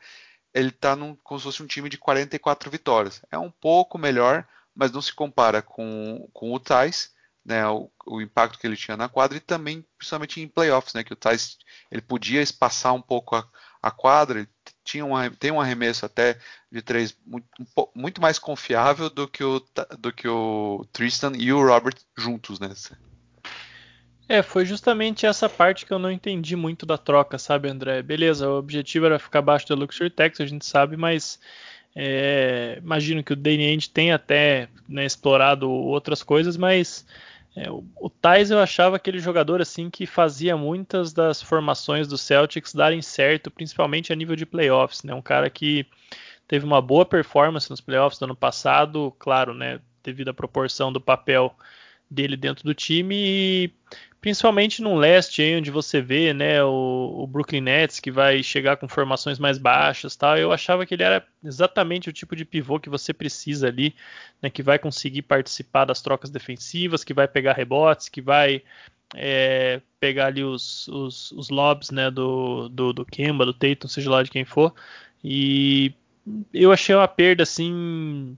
ele está como se fosse um time de 44 vitórias. É um pouco melhor, mas não se compara com, com o Thais, né, o, o, impacto que ele tinha na quadra e também principalmente em playoffs, né, que o Thais ele podia espaçar um pouco a, a quadra, tinha um, tem um arremesso até de três muito, muito mais confiável do que, o, do que o Tristan e o Robert juntos, né? É, foi justamente essa parte que eu não entendi muito da troca, sabe, André? Beleza, o objetivo era ficar abaixo do Luxury Tax, a gente sabe, mas é, imagino que o Danny Ainge tenha até né, explorado outras coisas, mas é, o, o eu achava aquele jogador assim que fazia muitas das formações do Celtics darem certo, principalmente a nível de playoffs, né? Um cara que teve uma boa performance nos playoffs do ano passado, claro, né? Devido à proporção do papel dele dentro do time e principalmente no leste, aí, onde você vê né, o, o, Brooklyn Nets que vai chegar com formações mais baixas, tal. Eu achava que ele era exatamente o tipo de pivô que você precisa ali, né, que vai conseguir participar das trocas defensivas, que vai pegar rebotes, que vai é, pegar ali os, os, os lobs né, do, do, do Kemba, do Tatum, seja lá de quem for. E eu achei uma perda assim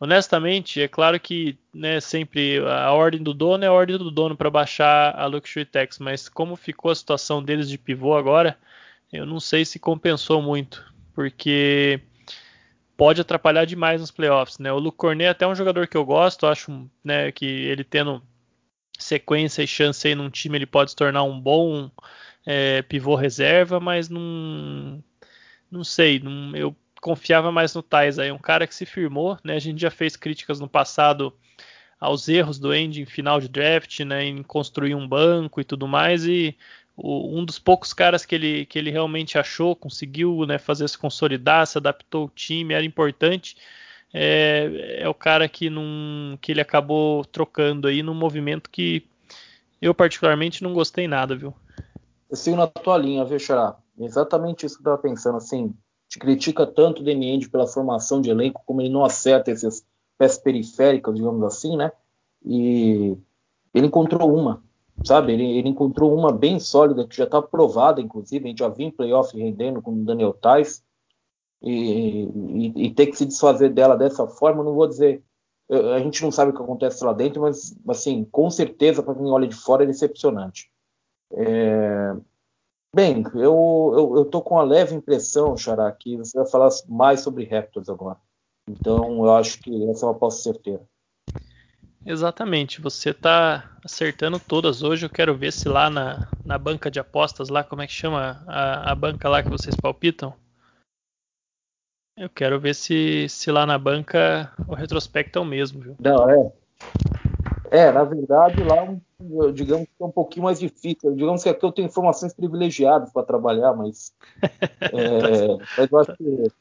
honestamente, é claro que né, sempre a ordem do dono é a ordem do dono para baixar a Luxury Tax, mas como ficou a situação deles de pivô agora, eu não sei se compensou muito, porque pode atrapalhar demais nos playoffs. Né? O Luke Cornet é até um jogador que eu gosto, acho né, que ele tendo sequência e chance aí num time ele pode se tornar um bom é, pivô reserva, mas não, não sei, não, eu confiava mais no Tais aí, um cara que se firmou, né? A gente já fez críticas no passado aos erros do Andy em final de draft, né, em construir um banco e tudo mais, e o, um dos poucos caras que ele, que ele realmente achou, conseguiu né, fazer se consolidar, se adaptou ao time, era importante, é, é o cara que, num, que ele acabou trocando aí num movimento que eu particularmente não gostei nada, viu? Eu sigo na tua linha, viu, Xará? Exatamente isso que eu tava pensando, assim, gente critica tanto o Deniende pela formação de elenco, como ele não acerta essas peças periféricas, digamos assim, né? E ele encontrou uma, sabe? Ele, ele encontrou uma bem sólida, que já está provada, inclusive, a gente já viu em playoff rendendo com o Daniel Tais, e, e, e, ter que se desfazer dela dessa forma, não vou dizer. A gente não sabe o que acontece lá dentro, mas, assim, com certeza, para quem olha de fora, é decepcionante. É, Bem, eu, eu, eu tô com a leve impressão, Xará, que você vai falar mais sobre Raptors agora. Então, eu acho que essa é uma aposta certeira. Exatamente, você tá acertando todas hoje. Eu quero ver se lá na, na banca de apostas, lá, como é que chama a, a banca lá que vocês palpitam? Eu quero ver se, se lá na banca o retrospecto é o mesmo, viu? Não, é. É, na verdade, lá, digamos que é um pouquinho mais difícil. Digamos que aqui eu tenho informações privilegiadas para trabalhar, mas, é, mas eu acho que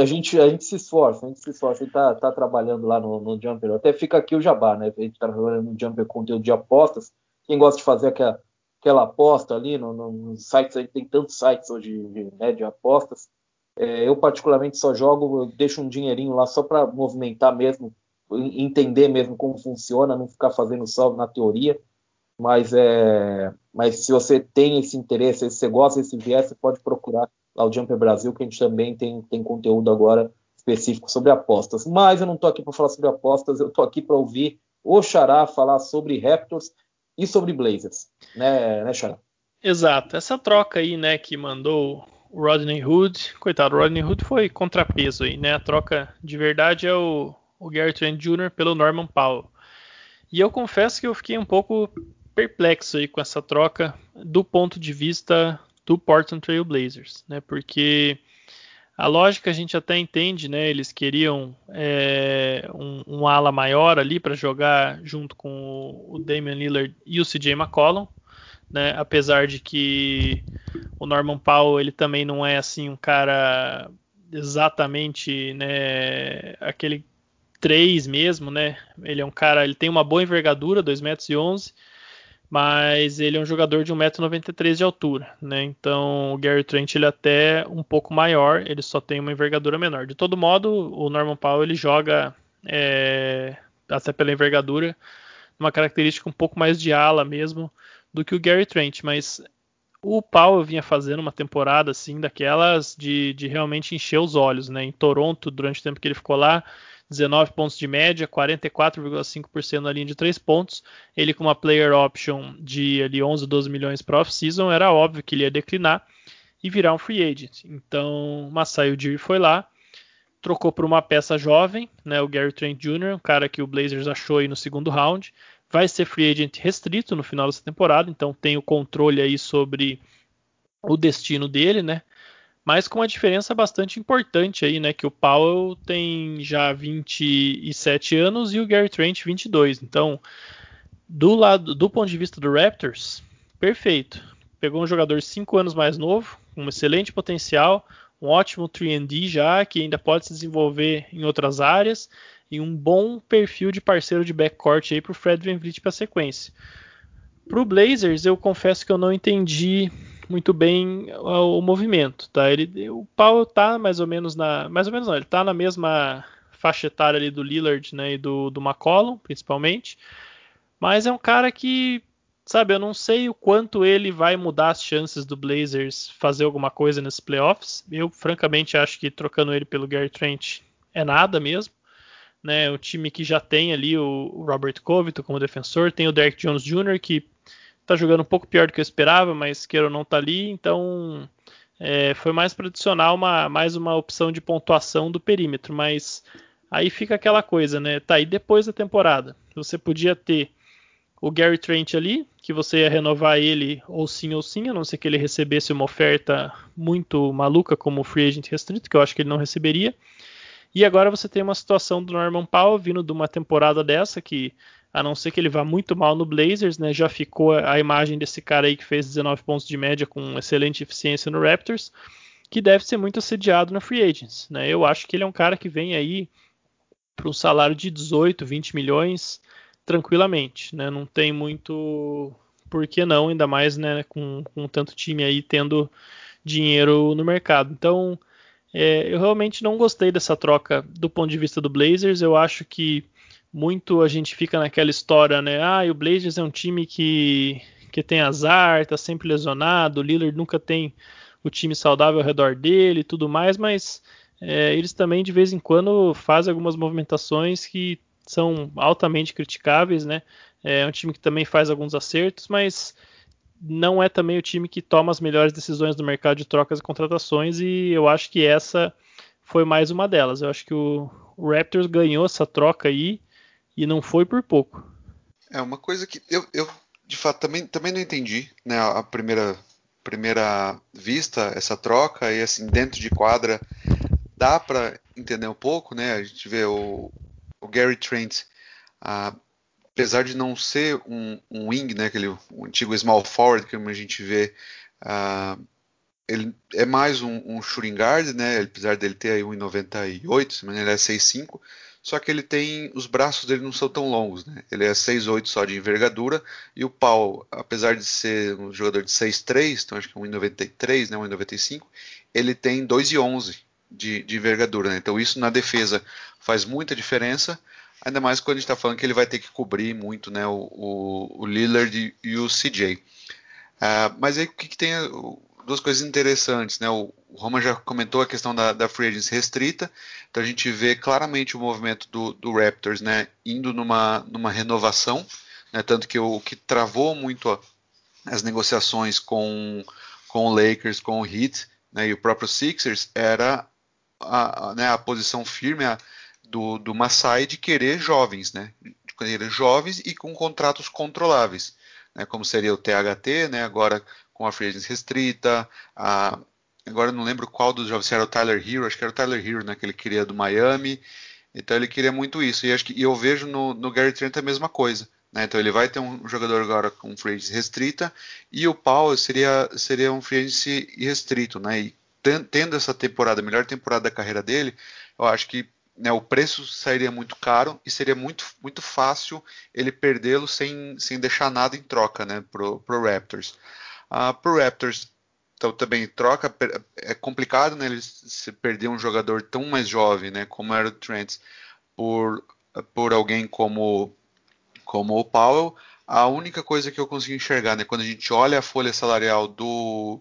a gente, a gente se esforça, a gente se esforça, a gente tá, tá trabalhando lá no, no Jumper. Até fica aqui o jabá, né? A gente está trabalhando no Jumper conteúdo de apostas. Quem gosta de fazer aquela, aquela aposta ali no, no sites, a gente tem tantos sites hoje de, né, de apostas. É, eu, particularmente, só jogo, deixo um dinheirinho lá só para movimentar mesmo entender mesmo como funciona, não ficar fazendo só na teoria. Mas, é, mas se você tem esse interesse, se você gosta desse viés, você pode procurar lá o Jumper Brasil, que a gente também tem, tem conteúdo agora específico sobre apostas. Mas eu não estou aqui para falar sobre apostas, eu estou aqui para ouvir o Xará falar sobre Raptors e sobre Blazers, né, né Xará? Exato. Essa troca aí, né, que mandou o Rodney Hood, coitado, o Rodney Hood foi contrapeso aí, né? A troca de verdade é o o Gary Trent Jr. pelo Norman Powell. E eu confesso que eu fiquei um pouco perplexo aí com essa troca do ponto de vista do Portland Trail Blazers, né? Porque a lógica a gente até entende, né? Eles queriam é, um, um, ala maior ali para jogar junto com o Damian Lillard e o CJ McCollum, né? Apesar de que o Norman Powell ele também não é assim um cara exatamente, né? Aquele 3 mesmo, né? Ele é um cara, ele tem uma boa envergadura, 2 metros e 11, mas ele é um jogador de 1,93m de altura, né? Então o Gary Trent ele é até um pouco maior, ele só tem uma envergadura menor. De todo modo, o Norman Powell ele joga é, até pela envergadura, uma característica um pouco mais de ala mesmo do que o Gary Trent, mas o Powell vinha fazendo uma temporada assim daquelas de, de realmente encher os olhos, né? Em Toronto, durante o tempo que ele ficou lá, 19 pontos de média, 44,5% na linha de 3 pontos. Ele com uma player option de ali 11, 12 milhões para off-season, era óbvio que ele ia declinar e virar um free agent. Então, Masai Ujiri foi lá, trocou por uma peça jovem, né, o Gary Trent Jr., um cara que o Blazers achou aí no segundo round. Vai ser free agent restrito no final dessa temporada, então tem o controle aí sobre o destino dele, né? Mas com uma diferença bastante importante aí, né? Que o Powell tem já 27 anos e o Gary Trent 22. Então, do lado, do ponto de vista do Raptors, perfeito. Pegou um jogador 5 anos mais novo, com um excelente potencial, um ótimo 3D já, que ainda pode se desenvolver em outras áreas, e um bom perfil de parceiro de backcourt aí para o Fred VanVleet para a sequência. Para o Blazers, eu confesso que eu não entendi muito bem o, o movimento, tá? Ele, o Paulo tá mais ou menos na, mais ou menos não, ele tá na mesma faixa etária ali do Lillard, né, e do, do McCollum, principalmente. Mas é um cara que, sabe, eu não sei o quanto ele vai mudar as chances do Blazers fazer alguma coisa nesses playoffs. Eu, francamente, acho que trocando ele pelo Gary Trent é nada mesmo. Né, o time que já tem ali o Robert Covington como defensor, tem o Derek Jones Jr., que tá jogando um pouco pior do que eu esperava, mas queira ou não tá ali, então é, foi mais tradicional, uma, mais uma opção de pontuação do perímetro, mas aí fica aquela coisa, né? Tá aí depois da temporada. Você podia ter o Gary Trent ali, que você ia renovar ele ou sim ou sim, a não ser que ele recebesse uma oferta muito maluca como free agent restrito, que eu acho que ele não receberia. E agora você tem uma situação do Norman Powell vindo de uma temporada dessa que a não ser que ele vá muito mal no Blazers, né? Já ficou a imagem desse cara aí que fez 19 pontos de média com excelente eficiência no Raptors, que deve ser muito assediado na Free Agents, né? Eu acho que ele é um cara que vem aí para um salário de 18, 20 milhões tranquilamente, né? Não tem muito por que não, ainda mais, né, com, com tanto time aí tendo dinheiro no mercado. Então, é, eu realmente não gostei dessa troca do ponto de vista do Blazers. Eu acho que muito a gente fica naquela história, né? Ah, o Blazers é um time que, que tem azar, tá sempre lesionado, o Lillard nunca tem o time saudável ao redor dele e tudo mais, mas é, eles também de vez em quando fazem algumas movimentações que são altamente criticáveis, né? É um time que também faz alguns acertos, mas não é também o time que toma as melhores decisões do mercado de trocas e contratações, e eu acho que essa foi mais uma delas. Eu acho que o Raptors ganhou essa troca aí e não foi por pouco. É uma coisa que eu, eu de fato também, também não entendi, né? A primeira primeira vista essa troca e assim dentro de quadra dá para entender um pouco, né? A gente vê o, o Gary Trent, apesar de não ser um, um wing, né? Aquele um antigo small forward que a gente vê, ele é mais um, um shooting guard, né? Apesar dele ter aí 1,98, se ele é 6'5", só que ele tem os braços dele não são tão longos, né? Ele é 6'8 só de envergadura e o pau, apesar de ser um jogador de 6'3, então acho que é 1,93, né, 1,95, ele tem 2,11 de, de envergadura, né? Então isso na defesa faz muita diferença, ainda mais quando a gente está falando que ele vai ter que cobrir muito, né, o, o, o Lillard e o CJ. Uh, ah, mas aí o que, que tem duas coisas interessantes, né? O, o Roman já comentou a questão da, da free agency restrita, então a gente vê claramente o movimento do, do Raptors, né, indo numa, numa renovação, né, tanto que o que travou muito a, as negociações com, com o Lakers, com o Heat, né, e o próprio Sixers era a, a, né, a posição firme a, do, do Masai de querer jovens, né, de querer jovens e com contratos controláveis, né, como seria o THT, né, agora com a free restrita, a, agora não lembro qual dos jovens, se era o Tyler Hero, acho que era o Tyler Hero, né, que ele queria do Miami, então ele queria muito isso, e acho que e eu vejo no, no Gary Trent a mesma coisa, né, então ele vai ter um jogador agora com free agency restrita, e o Paul seria, seria um free agency restrito, né, e tendo essa temporada, a melhor temporada da carreira dele, eu acho que né, o preço sairia muito caro e seria muito, muito fácil ele perdê-lo sem, sem deixar nada em troca né, pro, pro Raptors. Uh, pro Raptors então também troca é complicado né, ele se perder um jogador tão mais jovem né, como era o Trent por, por alguém como, como o Powell. A única coisa que eu consigo enxergar né, quando a gente olha a folha salarial do,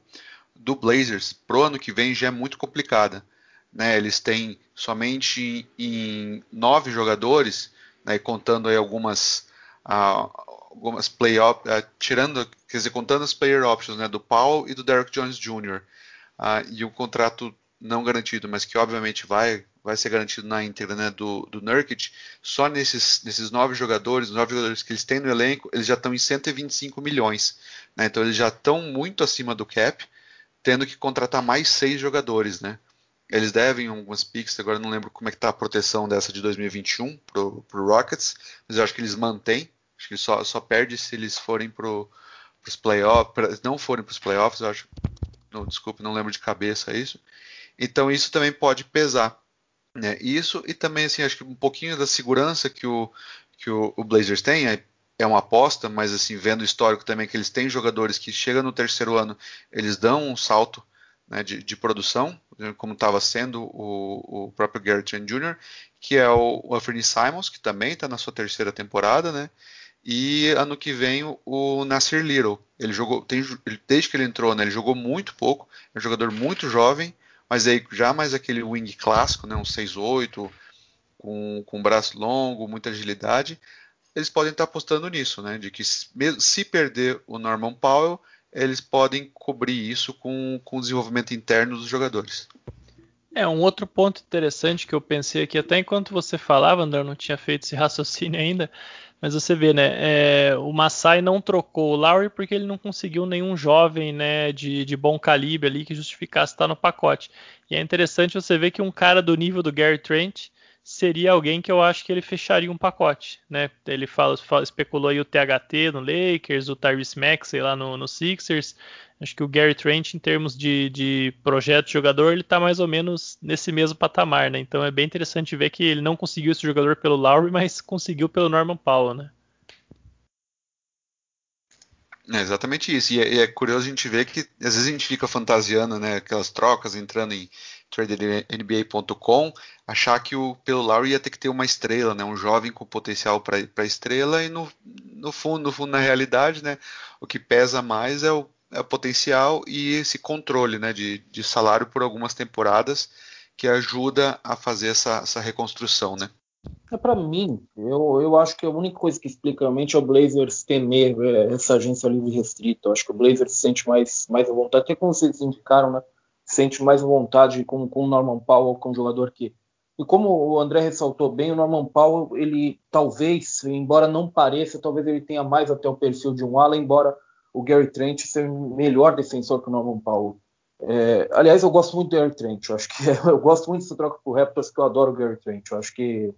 do Blazers pro ano que vem já é muito complicada. Né? Eles têm somente em nove jogadores, né, contando aí algumas, uh, algumas play uh, tirando, quer dizer, contando as player options né, do Paul e do Derek Jones Jr. Uh, e um contrato não garantido, mas que obviamente vai, vai ser garantido na íntegra né, do, do Nurkic, só nesses, nesses nove jogadores, nove jogadores que eles têm no elenco, eles já estão em 125 milhões. Né, então eles já estão muito acima do cap, tendo que contratar mais seis jogadores, né? Eles devem algumas picks, agora não lembro como é que tá a proteção dessa de 2021 pro, pro Rockets, mas eu acho que eles mantêm. Acho que só, só perde se eles forem pro, pros playoffs, não forem pros playoffs, eu acho. Não, desculpa, não lembro de cabeça isso. Então isso também pode pesar. Né? Isso e também assim, acho que um pouquinho da segurança que o, que o, o Blazers tem, é, é uma aposta, mas assim, vendo o histórico também que eles têm jogadores que chegam no terceiro ano, eles dão um salto né, de, de, produção, como estava sendo o, o, próprio Gary Trent Jr., que é o, o Anthony Simons, que também está na sua terceira temporada, né? E ano que vem o, Nasir Little. Ele jogou, tem, desde que ele entrou, né, ele jogou muito pouco, é um jogador muito jovem, mas aí já mais aquele wing clássico, né, um 6'8", com, com braço longo, muita agilidade. Eles podem estar apostando nisso, né? De que se perder o Norman Powell, eles podem cobrir isso com, com o desenvolvimento interno dos jogadores. É, um outro ponto interessante que eu pensei aqui, até enquanto você falava, André, eu não tinha feito esse raciocínio ainda, mas você vê, né, é, o Masai não trocou o Lowry porque ele não conseguiu nenhum jovem, né, de, de bom calibre ali que justificasse estar no pacote. E é interessante você ver que um cara do nível do Gary Trent seria alguém que eu acho que ele fecharia um pacote, né? Ele fala, fala especulou aí o THT no Lakers, o Tyrese Maxey lá no, no, Sixers. Acho que o Gary Trent, em termos de, de projeto de jogador, ele está mais ou menos nesse mesmo patamar, né? Então é bem interessante ver que ele não conseguiu esse jogador pelo Lowry, mas conseguiu pelo Norman Powell, né? É exatamente isso. E é, é, curioso a gente ver que às vezes a gente fica fantasiando, né? Aquelas trocas entrando em tradernba.com, achar que o pelo Lowry ia ter que ter uma estrela, né? Um jovem com potencial para estrela e no, no fundo, no fundo, na realidade, né? O que pesa mais é o, é o potencial e esse controle, né? De, de salário por algumas temporadas que ajuda a fazer essa, essa reconstrução, né? É para mim, eu, eu acho que a única coisa que explica realmente é o Blazers temer é, essa agência livre restrita. Eu acho que o Blazers se sente mais, mais à vontade, até como vocês indicaram, né? Sente mais vontade com, com o Norman Powell, com o jogador que. E como o André ressaltou bem, o Norman Powell, ele talvez, embora não pareça, talvez ele tenha mais até o perfil de um ala, embora o Gary Trent seja melhor defensor que o Norman Powell. É, aliás, eu gosto muito do Gary Trent. Eu acho que eu gosto muito dessa troca o Raptors, que eu adoro o Gary Trent. Eu acho que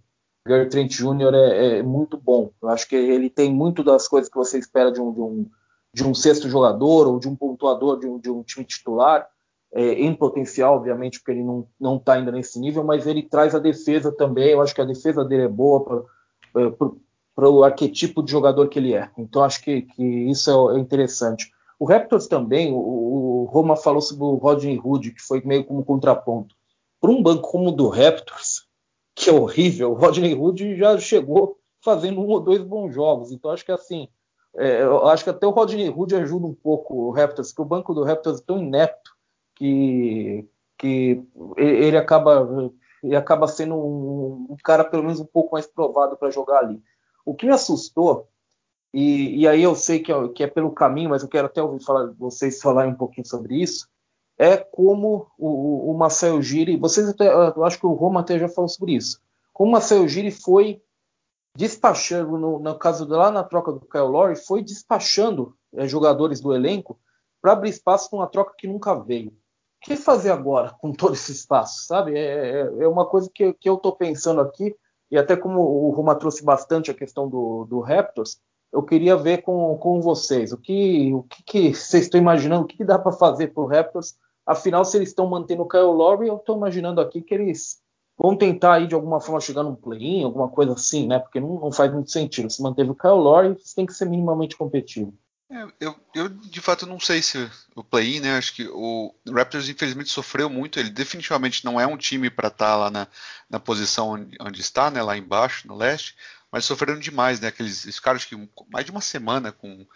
Gary Trent Jr. É, é, muito bom. Eu acho que ele tem muito das coisas que você espera de um, de um, de um sexto jogador ou de um pontuador de um, de um time titular. É, em potencial, obviamente, porque ele não está ainda nesse nível, mas ele traz a defesa também. Eu acho que a defesa dele é boa para o arquetipo de jogador que ele é. Então, acho que, que isso é, é interessante. O Raptors também, o, o Roma falou sobre o Rodney Hood, que foi meio como contraponto. Para um banco como o do Raptors, que é horrível. O Rodney Hood já chegou fazendo um ou dois bons jogos. Então acho que assim, é, eu acho que até o Rodney Hood ajuda um pouco o Raptors, porque o banco do Raptors é tão inepto que, que ele acaba acaba sendo um, um cara pelo menos um pouco mais provado para jogar ali. O que me assustou e, e aí eu sei que é, que é, pelo caminho, mas eu quero até ouvir falar, vocês falarem um pouquinho sobre isso é como o, o Marcel Giri, vocês até, eu acho que o Roma até já falou sobre isso, como o Marcel Giri foi despachando, no, no caso de lá na troca do Kyle Lowry, foi despachando é, jogadores do elenco para abrir espaço para uma troca que nunca veio. O que fazer agora com todo esse espaço, sabe? É, é, é uma coisa que, que eu estou pensando aqui, e até como o Roma trouxe bastante a questão do, do Raptors, eu queria ver com, com vocês o que, o que, que vocês estão imaginando, o que, que dá para fazer para o Raptors Afinal, se eles estão mantendo o Kyle Lowry, eu estou imaginando aqui que eles vão tentar aí de alguma forma chegar num play-in, alguma coisa assim, né? Porque não, não, faz muito sentido. Se manteve o Kyle Lowry, você tem que ser minimamente competitivo. É, eu, eu, de fato não sei se o play-in, né? Acho que o Raptors infelizmente sofreu muito. Ele definitivamente não é um time para estar tá lá na, na posição onde, onde, está, né? Lá embaixo, no leste. Mas sofreram demais, né? Aqueles caras que mais de uma semana com,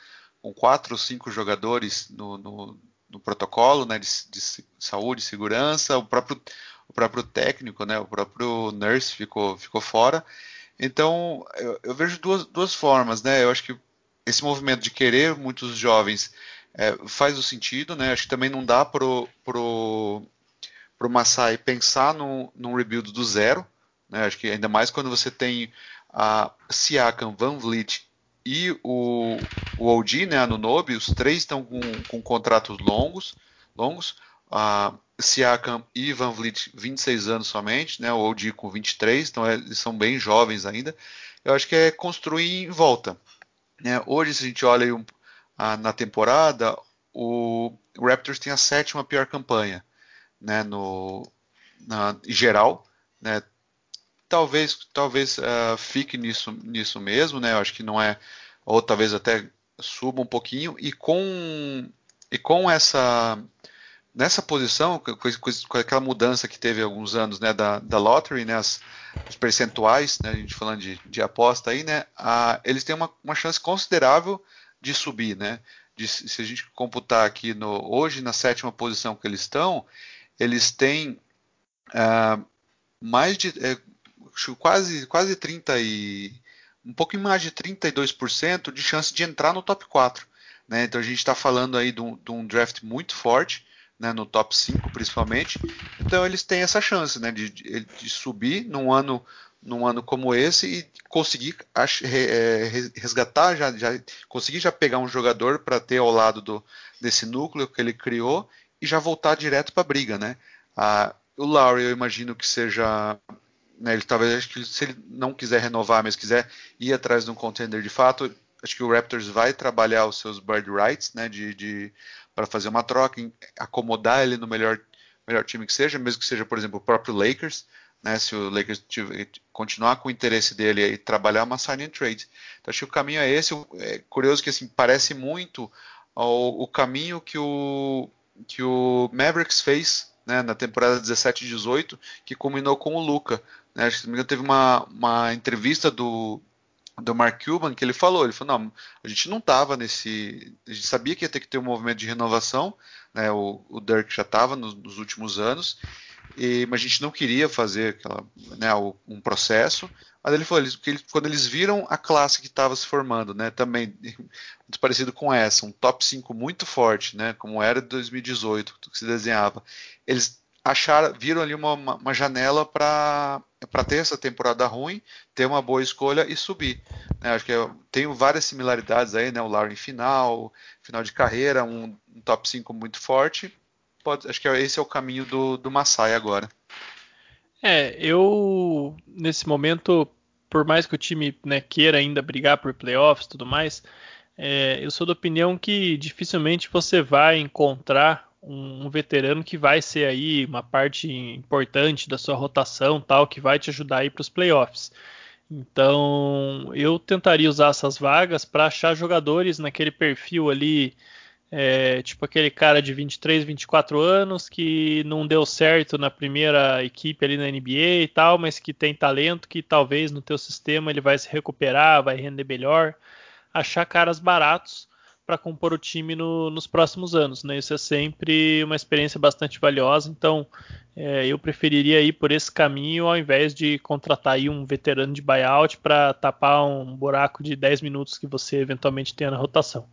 com quatro ou cinco jogadores no, no, no protocolo, né? De, de saúde, segurança, o próprio o próprio técnico, né? O próprio nurse ficou ficou fora. Então eu, eu vejo duas, duas formas, né? Eu acho que esse movimento de querer muitos jovens é, faz o sentido, né? Acho que também não dá pro, pro, pro Masai pensar num, num rebuild do zero, né? Acho que ainda mais quando você tem a Siakam, Van Vliet e o, o OG, né, a Nunobi, os três estão com, com contratos longos, longos. A Siakam e Van Vliet 26 anos somente, né, o OG com 23, então é, eles são bem jovens ainda. Eu acho que é construir em volta. Né? Hoje, se a gente olha um, a, na temporada, o Raptors tem a sétima pior campanha né, no, na, em geral. Né? Talvez, talvez uh, fique nisso, nisso mesmo, né? Eu acho que não é, ou talvez até suba um pouquinho e com e com essa nessa posição, com, com, aquela mudança que teve há alguns anos né, da, da lottery, né, as, os percentuais, né, a gente falando de, de aposta aí, né, a, eles têm uma, uma chance considerável de subir, né? De, se a gente computar aqui no, hoje na sétima posição que eles estão, eles têm uh, mais de é, quase quase 30 e um pouco mais de 32% de chance de entrar no top 4. Né? Então a gente está falando aí de um, de um draft muito forte né, no top 5 principalmente. Então eles têm essa chance né, de, de, subir num ano, num ano como esse e conseguir é, resgatar, já, já, conseguir já pegar um jogador para ter ao lado do, desse núcleo que ele criou e já voltar direto para a briga. Né? Ah, o Lowry eu imagino que seja né, ele talvez acho que se ele não quiser renovar, mas quiser ir atrás de um contender de fato, acho que o Raptors vai trabalhar os seus bird rights, né, de, de para fazer uma troca, acomodar ele no melhor, melhor time que seja, mesmo que seja, por exemplo, o próprio Lakers, né, se o Lakers tiver, continuar com o interesse dele e trabalhar uma sign and trade. Então acho que o caminho é esse. É curioso que assim parece muito ao, o caminho que o que o Mavericks fez né, na temporada 17 e 18, que culminou com o Luca. Né, acho que teve uma, uma entrevista do, do Mark Cuban que ele falou, ele falou, não, a gente não estava nesse, a gente sabia que ia ter que ter um movimento de renovação, né, o, o Dirk já estava nos, nos, últimos anos, e, mas a gente não queria fazer aquela, né, um processo, mas ele falou, eles, quando eles viram a classe que estava se formando, né, também muito parecido com essa, um top 5 muito forte, né, como era de 2018, que se desenhava, eles acharam, viram ali uma, uma janela para ter essa temporada ruim, ter uma boa escolha e subir. Né? Acho que eu tenho várias similaridades aí, né? O Lauren final, final de carreira, um, um top 5 muito forte. Pode, acho que esse é o caminho do, do Masai agora. É, eu nesse momento, por mais que o time né, queira ainda brigar por playoffs e tudo mais, é, eu sou da opinião que dificilmente você vai encontrar um, um, veterano que vai ser aí uma parte importante da sua rotação, tal, que vai te ajudar aí para os playoffs. Então, eu tentaria usar essas vagas para achar jogadores naquele perfil ali, é, tipo aquele cara de 23, 24 anos que não deu certo na primeira equipe ali na NBA e tal, mas que tem talento, que talvez no teu sistema ele vai se recuperar, vai render melhor. Achar caras baratos para compor o time no, nos próximos anos. Né? Isso é sempre uma experiência bastante valiosa, então é, eu preferiria ir por esse caminho ao invés de contratar aí um veterano de buyout para tapar um buraco de 10 minutos que você eventualmente tenha na rotação.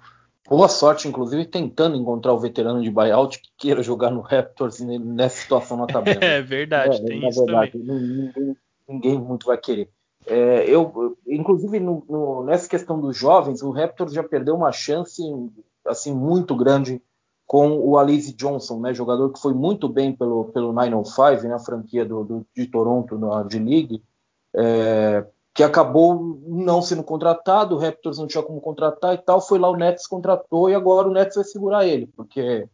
Boa sorte, inclusive, tentando encontrar o veterano de buyout que queira jogar no Raptors nessa situação na tabela. é verdade, é, tem isso verdade, também. Ninguém, ninguém muito vai querer. É, eu, inclusive, no, no, nessa questão dos jovens, o Raptors já perdeu uma chance assim muito grande com o Alize Johnson, né, jogador que foi muito bem pelo, pelo 905, né, franquia do, do, de Toronto na G-League, é, que acabou não sendo contratado, o Raptors não tinha como contratar e tal, foi lá o Nets contratou e agora o Nets vai segurar ele, porque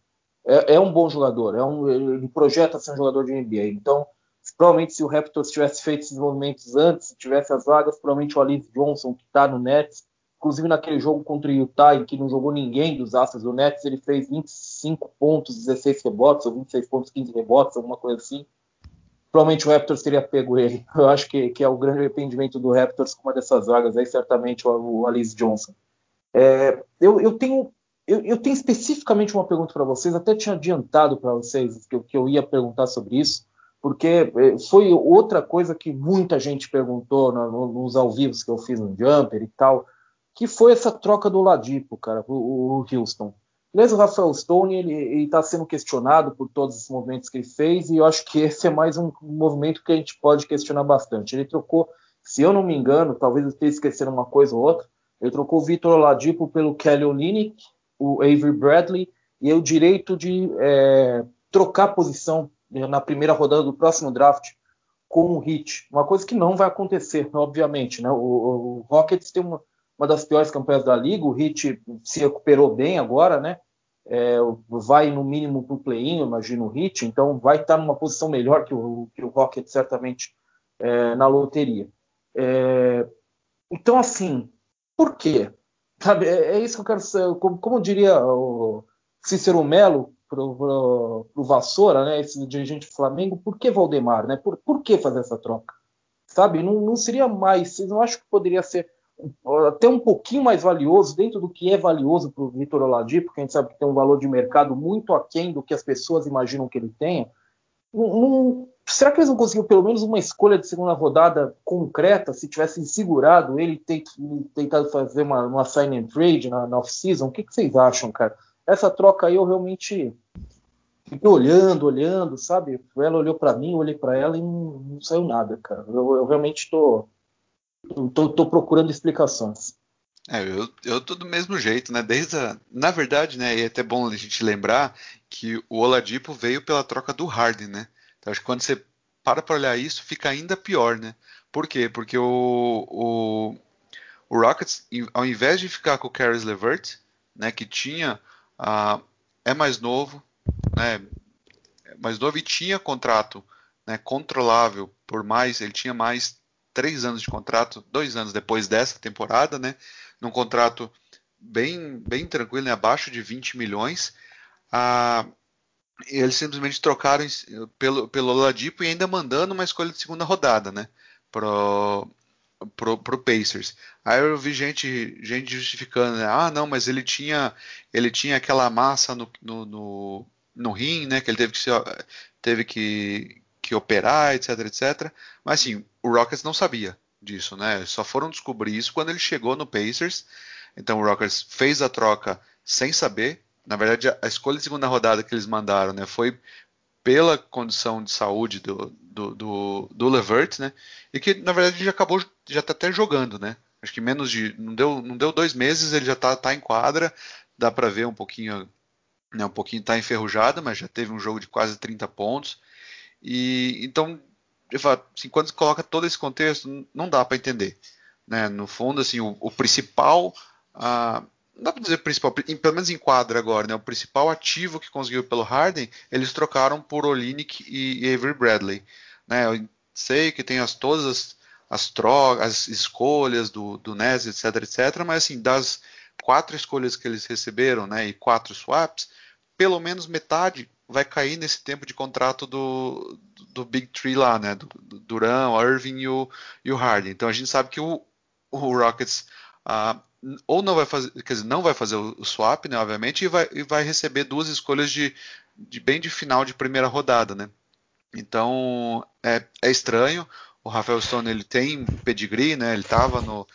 é, é um bom jogador, é um, ele projeta ser um jogador de NBA. Então, Provavelmente se o Raptors tivesse feito esses movimentos antes, se tivesse as vagas, provavelmente o Alice Johnson, que está no Nets, inclusive naquele jogo contra o Utah, em que não jogou ninguém dos astros do Nets, ele fez 25 pontos, 16 rebotes, ou 26 pontos, 15 rebotes, alguma coisa assim. Provavelmente o Raptors teria pego ele. Eu acho que, que é o grande arrependimento do Raptors com uma dessas vagas aí, certamente o, o Alice Johnson. É, eu, eu, tenho, eu, eu, tenho especificamente uma pergunta para vocês, até tinha adiantado para vocês que, que eu ia perguntar sobre isso porque é, foi outra coisa que muita gente perguntou no, nos ao vivos que eu fiz no Jumper e tal, que foi essa troca do Ladipo, cara, o, o Houston. Mesmo o Rafael Stone, ele está sendo questionado por todos os movimentos que ele fez, e eu acho que esse é mais um movimento que a gente pode questionar bastante. Ele trocou, se eu não me engano, talvez eu esteja esquecendo uma coisa ou outra, ele trocou o Vitor Ladipo pelo Kelly Olynyk, o Avery Bradley, e o direito de é, trocar posição na primeira rodada do próximo draft com o Heat. Uma coisa que não vai acontecer, obviamente. Né? O, o Rockets tem uma, uma, das piores campanhas da liga, o Heat se recuperou bem agora, né? É, vai no mínimo para o play-in, imagino o Heat, então vai estar numa posição melhor que o, que o Rockets certamente é, na loteria. É, então, assim, por quê? Sabe, é, é, isso que eu quero. Como, como diria o Cícero Melo, pro, pro, pro Vassoura, né, esse dirigente do Flamengo, por que Valdemar, né? Por, por que fazer essa troca? Sabe, não, não seria mais, vocês não acham que poderia ser até um pouquinho mais valioso dentro do que é valioso para o Vitor Oladipo, porque a gente sabe que tem um valor de mercado muito aquém do que as pessoas imaginam que ele tenha. Não, não, será que eles não conseguiram pelo menos uma escolha de segunda rodada concreta, se tivessem segurado ele tentado fazer uma, uma sign and trade na, na off-season? O que, que vocês acham, cara? Essa troca aí eu realmente fiquei olhando, olhando, sabe? Ela olhou para mim, eu olhei para ela e não, não, saiu nada, cara. Eu, eu realmente tô, tô, tô, procurando explicações. É, eu, eu tô do mesmo jeito, né? Desde a, na verdade, né? E é até bom a gente lembrar que o Oladipo veio pela troca do Harden, né? Então acho que quando você para para olhar isso, fica ainda pior, né? Por quê? Porque o, o, o Rockets, ao invés de ficar com o Caris LeVert, né? Que tinha ah, é mais novo, né? É mais novo e tinha contrato né, controlável por mais, ele tinha mais três anos de contrato, dois anos depois dessa temporada, né? Num contrato bem, bem tranquilo, né, abaixo de 20 milhões. Ah, eles simplesmente trocaram pelo, pelo Oladipo e ainda mandando uma escolha de segunda rodada, né? Pro, pro Pacers. Aí eu vi gente, gente justificando, né? ah, não, mas ele tinha, ele tinha aquela massa no, no, no, no rim, né? Que ele teve que, se, teve que, que operar, etc, etc. Mas assim, o Rockets não sabia disso, né? Só foram descobrir isso quando ele chegou no Pacers. Então o Rockets fez a troca sem saber. Na verdade, a escolha de segunda rodada que eles mandaram, né, foi pela condição de saúde do, do, do, do Levert, né? E que na verdade já acabou, já está até jogando, né? Acho que menos de. Não deu, não deu dois meses, ele já está tá em quadra, dá para ver um pouquinho. Né, um pouquinho está enferrujado, mas já teve um jogo de quase 30 pontos. E então, assim, quando você coloca todo esse contexto, não dá para entender. Né? No fundo, assim, o, o principal. Ah, não dá para dizer principal, pelo menos em quadra agora, né? O principal ativo que conseguiu pelo Harden, eles trocaram por Olinick e Avery Bradley. Né? Eu sei que tem as, todas as, as trocas, as escolhas do, do NES, etc, etc, mas assim, das quatro escolhas que eles receberam, né, e quatro swaps, pelo menos metade vai cair nesse tempo de contrato do, do Big Three lá, né, do, do Duran, o Irving e o, e o Harden. Então a gente sabe que o, o Rockets uh, ou não vai fazer, quer dizer, não vai fazer o swap, né, obviamente, e vai, e vai receber duas escolhas de, de bem de final de primeira rodada, né. Então é, é estranho. O Rafael Stone ele tem pedigree, né? Ele estava no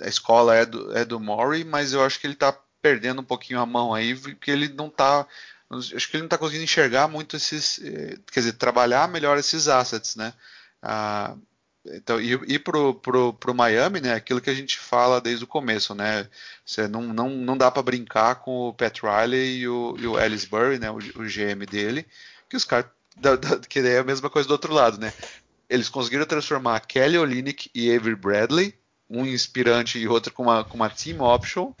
a escola é do, é do Maury, mas eu acho que ele está perdendo um pouquinho a mão aí, porque ele não está acho que ele não está conseguindo enxergar muito esses, eh, quer dizer, trabalhar melhor esses assets, né? Ah, então, e, e pro, pro, pro Miami, né, aquilo que a gente fala desde o começo, né, você não, não, não dá para brincar com o Pat Riley e o, e o Ellisbury, né, o, o GM dele, que os caras, que é a mesma coisa do outro lado, né, eles conseguiram transformar Kelly Olynyk e Avery Bradley, um inspirante e outro com uma, com uma team option,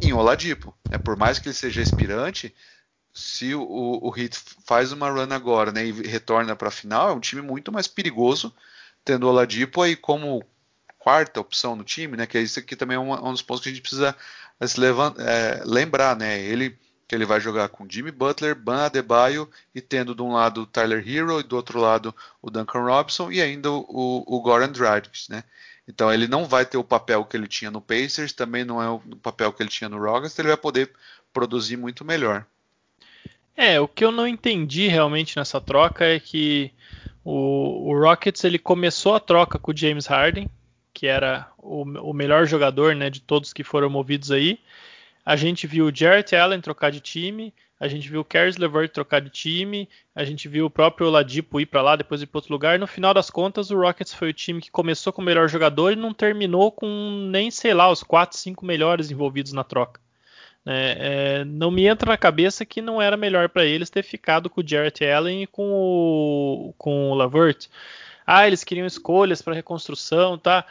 em Oladipo, né, por mais que ele seja inspirante, se o, o Heat faz uma run agora, né, e retorna para a final, é um time muito mais perigoso, tendo o Oladipo aí como quarta opção no time, né, que é isso aqui também é um, um dos pontos que a gente precisa se levanta, é, lembrar, né, ele que ele vai jogar com Jimmy Butler, Ban Adebayo e tendo de um lado o Tyler Hero e do outro lado o Duncan Robinson e ainda o, o Goran Dragic, né? Então ele não vai ter o papel que ele tinha no Pacers, também não é o papel que ele tinha no Rockets, ele vai poder produzir muito melhor. É, o que eu não entendi realmente nessa troca é que o, o Rockets ele começou a troca com o James Harden, que era o, o melhor jogador né, de todos que foram movidos aí. A gente viu o Jarrett Allen trocar de time, a gente viu o Caris LeVert trocar de time, a gente viu o próprio Oladipo ir para lá, depois ir para outro lugar. No final das contas, o Rockets foi o time que começou com o melhor jogador e não terminou com nem, sei lá, os 4, 5 melhores envolvidos na troca. É, é, não me entra na cabeça que não era melhor para eles ter ficado com o Jarrett Allen e com o, com o Lavert. Ah, eles queriam escolhas para reconstrução, tá?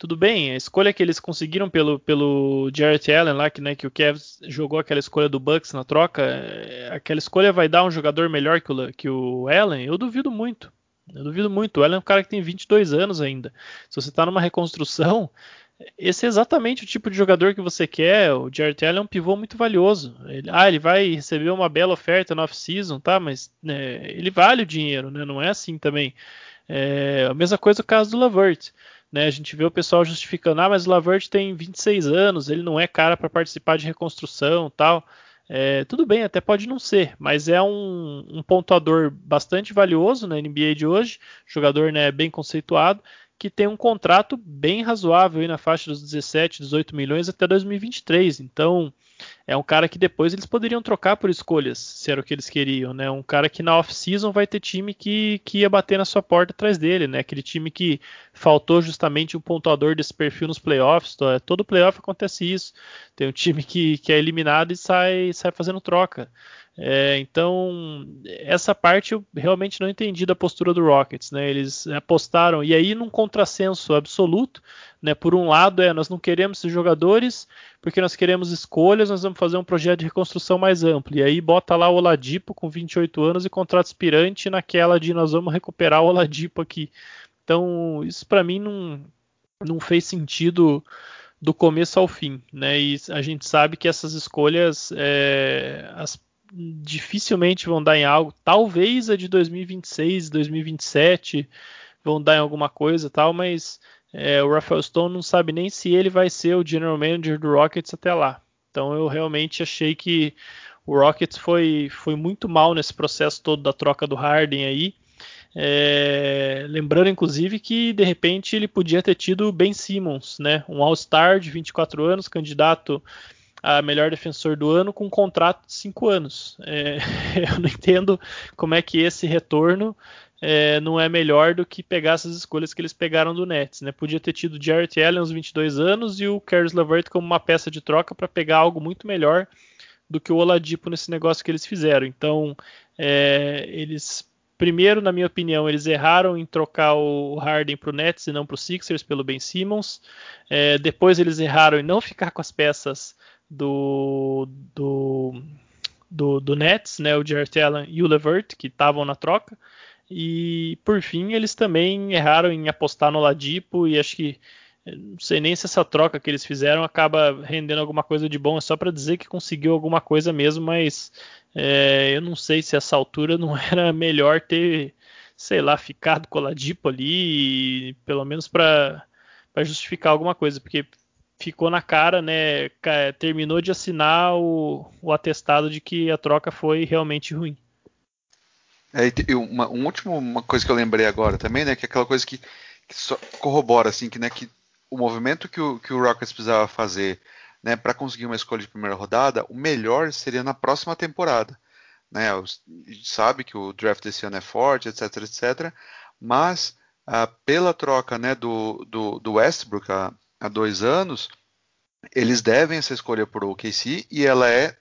tudo bem, a escolha que eles conseguiram pelo, pelo Jarrett Allen lá, que, né, que o Cavs jogou aquela escolha do Bucks na troca, é, aquela escolha vai dar um jogador melhor que o, que o Allen? Eu duvido muito. Eu duvido muito. O Allen é um cara que tem 22 anos ainda. Se você está numa reconstrução, esse é exatamente o tipo de jogador que você quer. O Jarrett Allen é um pivô muito valioso. Ele, ah, ele vai receber uma bela oferta no off-season, tá? Mas né, ele vale o dinheiro, né? Não é assim também. É, a mesma coisa o caso do Lavert. Né, a gente vê o pessoal justificando, ah, mas o Lavert tem 26 anos, ele não é cara para participar de reconstrução tal. É, tudo bem, até pode não ser, mas é um, um, pontuador bastante valioso na NBA de hoje, jogador né, bem conceituado, que tem um contrato bem razoável aí na faixa dos 17, 18 milhões até 2023. Então, é um cara que depois eles poderiam trocar por escolhas, se era o que eles queriam, né? Um cara que na off-season vai ter time que, que ia bater na sua porta atrás dele, né? Aquele time que faltou justamente um pontuador desse perfil nos playoffs. Todo playoff acontece isso. Tem um time que, que é eliminado e sai, sai fazendo troca. É, então, essa parte eu realmente não entendi da postura do Rockets. Né? Eles apostaram, e aí num contrassenso absoluto, né? por um lado é nós não queremos esses jogadores porque nós queremos escolhas, nós vamos fazer um projeto de reconstrução mais amplo. E aí bota lá o Oladipo com 28 anos e contrato aspirante naquela de nós vamos recuperar o Oladipo aqui. Então, isso para mim não, não fez sentido do começo ao fim, né? E a gente sabe que essas escolhas, é, as dificilmente vão dar em algo. Talvez a de 2026, 2027 vão dar em alguma coisa tal, mas é, o Rafael Stone não sabe nem se ele vai ser o general manager do Rockets até lá. Então eu realmente achei que o Rockets foi, foi muito mal nesse processo todo da troca do Harden aí. É, lembrando, inclusive, que de repente ele podia ter tido Ben Simmons, né? um All-Star de 24 anos, candidato a melhor defensor do ano com um contrato de cinco anos. É, eu não entendo como é que esse retorno é, não é melhor do que pegar essas escolhas que eles pegaram do Nets. Né? Podia ter tido Jarrett Allen aos 22 anos e o Caris LeVert como uma peça de troca para pegar algo muito melhor do que o Oladipo nesse negócio que eles fizeram. Então, é, eles primeiro, na minha opinião, eles erraram em trocar o Harden para o Nets e não para o Sixers pelo Ben Simmons. É, depois eles erraram em não ficar com as peças do, do, do, do Nets, né, o Jarrett Allen e o Levert, que estavam na troca. E por fim, eles também erraram em apostar no Ladipo e acho que não sei nem se essa troca que eles fizeram acaba rendendo alguma coisa de bom, é só para dizer que conseguiu alguma coisa mesmo, mas é, eu não sei se essa altura não era melhor ter, sei lá, ficado com o Ladipo ali, pelo menos para justificar alguma coisa, porque ficou na cara, né? Terminou de assinar o, o atestado de que a troca foi realmente ruim. É, e uma, um último uma coisa que eu lembrei agora também, né? Que é aquela coisa que, que corrobora assim, que, né, que o movimento que o, que o Rockets precisava fazer né, para conseguir uma escolha de primeira rodada, o melhor seria na próxima temporada. Né? Sabe que o draft desse ano é forte, etc, etc. Mas ah, pela troca né, do, do, do Westbrook, a, há dois anos, eles devem essa escolha por OKC e ela é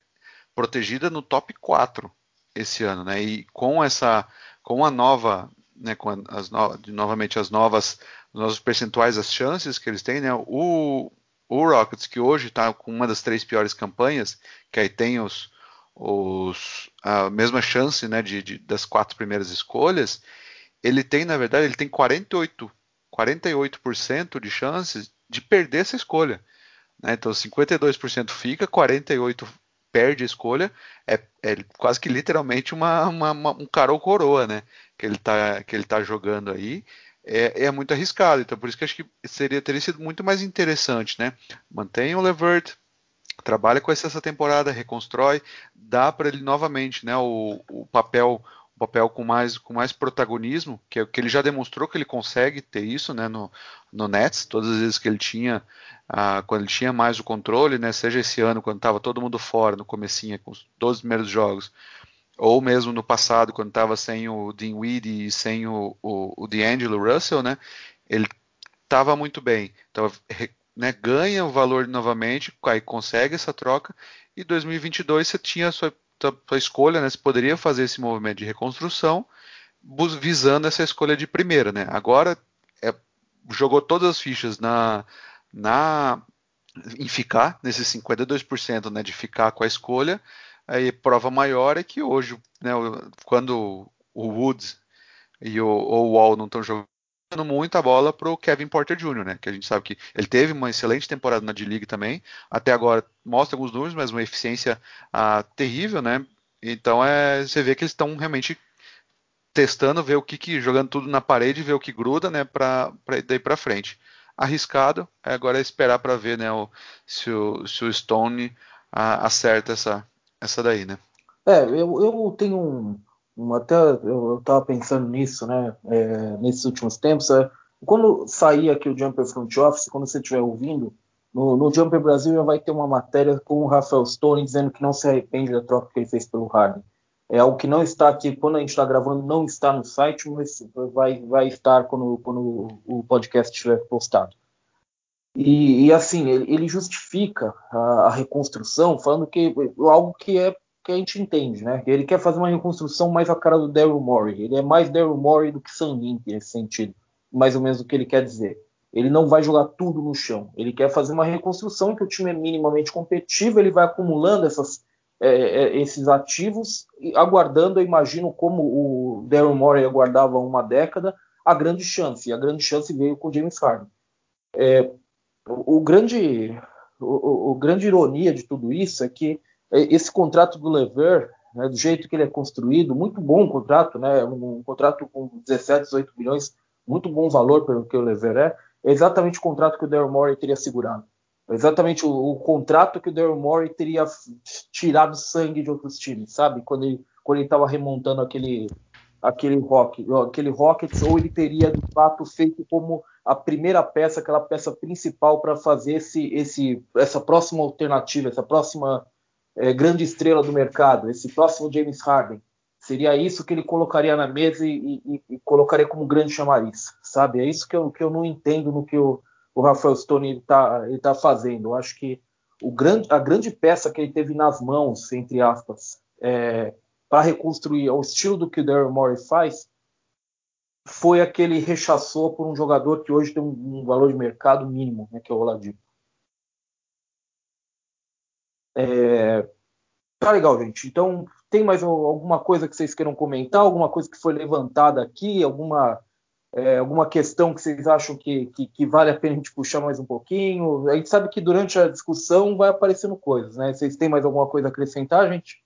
protegida no top 4 esse ano, né? E com essa, com a nova, né, com as no, novamente as novas, os novos percentuais, as chances que eles têm, né? O, o Rockets que hoje está com uma das três piores campanhas, que aí tem os os, a mesma chance né, de, de, das quatro primeiras escolhas, ele tem, na verdade, ele tem 48, 48% de chances de perder essa escolha. Né? Então 52% fica, 48% perde a escolha, é, é quase que literalmente uma, uma, uma, um cara ou coroa, né? Que ele está que ele tá jogando aí. É, é, muito arriscado, então por isso que acho que seria teria sido muito mais interessante, né? Mantém o Levert, trabalha com essa temporada, reconstrói, dá para ele novamente, né? O, o papel papel com mais, com mais protagonismo, que é que ele já demonstrou que ele consegue ter isso né, no, no Nets, todas as vezes que ele tinha, ah, quando ele tinha mais o controle, né, seja esse ano, quando estava todo mundo fora, no comecinho, com os 12 primeiros jogos, ou mesmo no passado, quando estava sem o Weed e sem o, o, o D'Angelo Russell, né, ele estava muito bem. Então, né, ganha o valor novamente, aí consegue essa troca, e 2022 você tinha a sua sua escolha, né? Você poderia fazer esse movimento de reconstrução visando essa escolha de primeira, né? Agora é, jogou todas as fichas na, na em ficar nesses 52% né, de ficar com a escolha. Aí prova maior é que hoje, né, quando o Woods e o, o Wall não estão jogando muita bola para o Kevin Porter Jr., né? Que a gente sabe que ele teve uma excelente temporada na D-League também. Até agora mostra alguns números, mas uma eficiência ah, terrível, né? Então é, você vê que eles estão realmente testando, ver o que, que jogando tudo na parede, ver o que gruda, né? Para daí para frente. Arriscado. Agora é esperar para ver, né? O, se, o, se o Stone ah, acerta essa essa daí, né? É, eu, eu tenho um até eu estava pensando nisso, né, é, nesses últimos tempos, é, quando sair aqui o Jumper Front Office, quando você estiver ouvindo, no, no, Jumper Brasil já vai ter uma matéria com o Rafael Stone dizendo que não se arrepende da troca que ele fez pelo Harden. É algo que não está aqui, quando a gente está gravando, não está no site, mas vai, vai estar quando, quando o podcast estiver postado. E, e assim, ele, ele justifica a, a, reconstrução falando que algo que é que a gente entende, né? Ele quer fazer uma reconstrução mais a cara do Daryl Morey. Ele é mais Daryl Morey do que Link nesse sentido, mais ou menos o que ele quer dizer. Ele não vai jogar tudo no chão. Ele quer fazer uma reconstrução que o time é minimamente competitivo. Ele vai acumulando essas, é, é, esses ativos, aguardando, eu imagino, como o Daryl Morey aguardava uma década, a grande chance. E a grande chance veio com o James Harden. É, o, o, grande, o, o, grande ironia de tudo isso é que é, esse contrato do Lever, né, do jeito que ele é construído, muito bom contrato, né, um, um, contrato com 17, 18 milhões, muito bom valor pelo que o Lever é, é exatamente o contrato que o Daryl Morey teria segurado. É exatamente o, o, contrato que o Daryl Morey teria tirado sangue de outros times, sabe? Quando ele quando ele estava remontando aquele aquele rock, aquele Rockets, ou ele teria de fato feito como a primeira peça, aquela peça principal para fazer esse, esse, essa próxima alternativa, essa próxima é, grande estrela do mercado, esse próximo James Harden, seria isso que ele colocaria na mesa e, e, e colocaria como grande chamariz, sabe? É isso que eu, que eu não entendo no que o, o Rafael Stone está tá fazendo. Eu acho que o grande, a grande peça que ele teve nas mãos, entre aspas, é, para reconstruir ao estilo do que o Daryl Morey faz, foi aquele rechaçou por um jogador que hoje tem um, um valor de mercado mínimo, né, que é o Oladipo. É... Tá legal, gente. Então, tem mais alguma coisa que vocês queiram comentar? Alguma coisa que foi levantada aqui? Alguma, é, alguma questão que vocês acham que, que, que, vale a pena a gente puxar mais um pouquinho? A gente sabe que durante a discussão vai aparecendo coisas, né? Vocês têm mais alguma coisa a acrescentar, gente?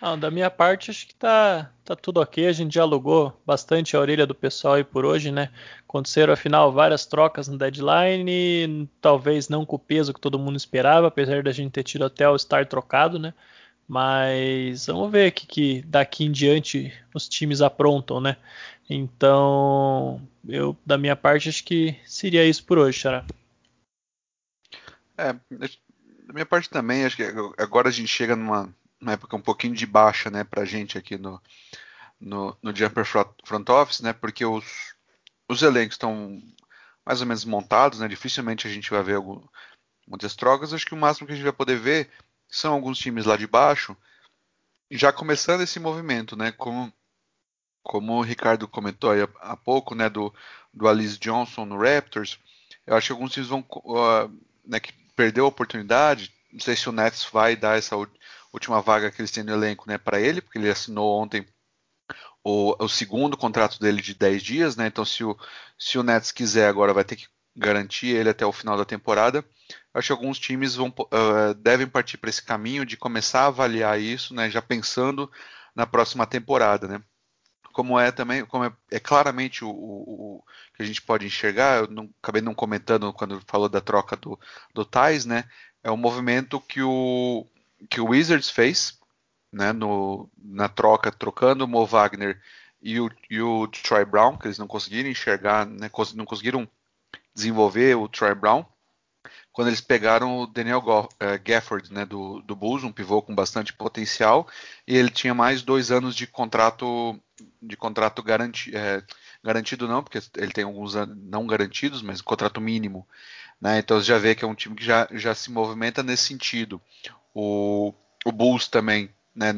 Da minha parte, acho que tá, tá tudo ok. A gente dialogou bastante a orelha do pessoal aí por hoje, né? Aconteceram, afinal, várias trocas no deadline, talvez não com o peso que todo mundo esperava, apesar da gente ter tido até o estar trocado, né? Mas vamos ver o que, que daqui em diante os times aprontam, né? Então, eu, da minha parte, acho que seria isso por hoje, Xará. É, da minha parte também, acho que agora a gente chega numa uma época um pouquinho de baixa, né, para gente aqui no, no, no Jumper Front Office, né, porque os, os elencos estão mais ou menos montados, né, dificilmente a gente vai ver algum, muitas trocas, acho que o máximo que a gente vai poder ver são alguns times lá de baixo já começando esse movimento, né, como, como o Ricardo comentou aí há, pouco, né, do, do Alice Johnson no Raptors, eu acho que alguns times vão, uh, né, que perdeu a oportunidade, não sei se o Nets vai dar essa última vaga que eles têm no elenco, né, para ele, porque ele assinou ontem o, o, segundo contrato dele de 10 dias, né? Então se o, se o Nets quiser agora vai ter que garantir ele até o final da temporada. Acho que alguns times vão, uh, devem partir para esse caminho de começar a avaliar isso, né, já pensando na próxima temporada, né? Como é também, como é, é claramente o, o, o, que a gente pode enxergar, eu não, acabei não comentando quando falou da troca do, do Tais, né? É um movimento que o, que o Wizards fez, né, no, na troca, trocando o Mo Wagner e o, e o Troy Brown, que eles não conseguiram enxergar, né, não conseguiram desenvolver o Troy Brown, quando eles pegaram o Daniel uh, Gafford, né, do, do Bulls, um pivô com bastante potencial, e ele tinha mais dois anos de contrato de contrato garanti, é, garantido não, porque ele tem alguns não garantidos, mas contrato mínimo. Né? Então você já vê que é um time que já, já se movimenta nesse sentido. O, o Bulls também né,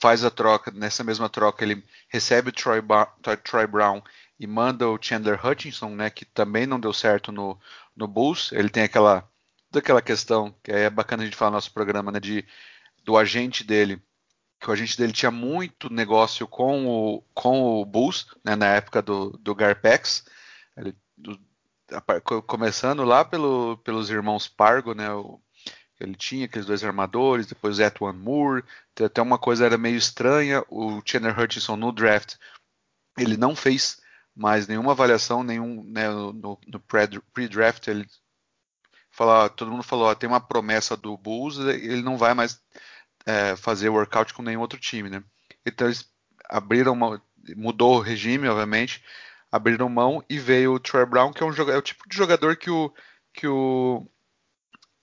faz a troca, nessa mesma troca ele recebe o Troy, Troy Brown e manda o Chandler Hutchinson, né, que também não deu certo no, no Bulls. Ele tem aquela daquela questão que é bacana a gente falar no nosso programa, né, de do agente dele, que o agente dele tinha muito negócio com o com o Bulls, né, na época do, do Garpex. Ele, do, começando lá pelo, pelos irmãos Pargo, né, o, ele tinha aqueles dois armadores, depois Etwan Moore, até uma coisa era meio estranha, o Chandler Hutchinson no draft, ele não fez mais nenhuma avaliação, nenhum né, no, no pre-draft ele falou, todo mundo falou, ó, tem uma promessa do Bulls, ele não vai mais é, fazer workout com nenhum outro time, né? Então eles abriram uma, mudou o regime, obviamente, abriram mão e veio o Trey Brown, que é, um, é o tipo de jogador que o que o,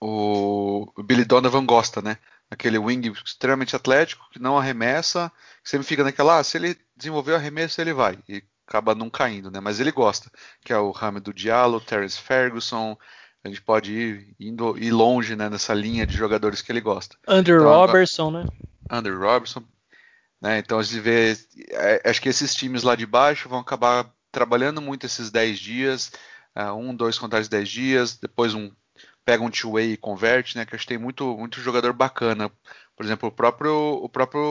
o Billy Donovan gosta, né? Aquele wing extremamente atlético, que não arremessa, que sempre fica naquela, ah, se ele desenvolver o arremesso, ele vai. E acaba não caindo, né? Mas ele gosta, que é o Hamidou Diallo, Terence Ferguson, a gente pode ir indo ir longe né, nessa linha de jogadores que ele gosta. Andrew então, Robertson, né? Andrew Robertson, né? Então a gente vê, é, acho que esses times lá de baixo vão acabar trabalhando muito esses 10 dias, uh, um, dois contratos de 10 dias, depois um pega um two-way e converte, né? Que acho que tem muito, muito jogador bacana. Por exemplo, o próprio, o próprio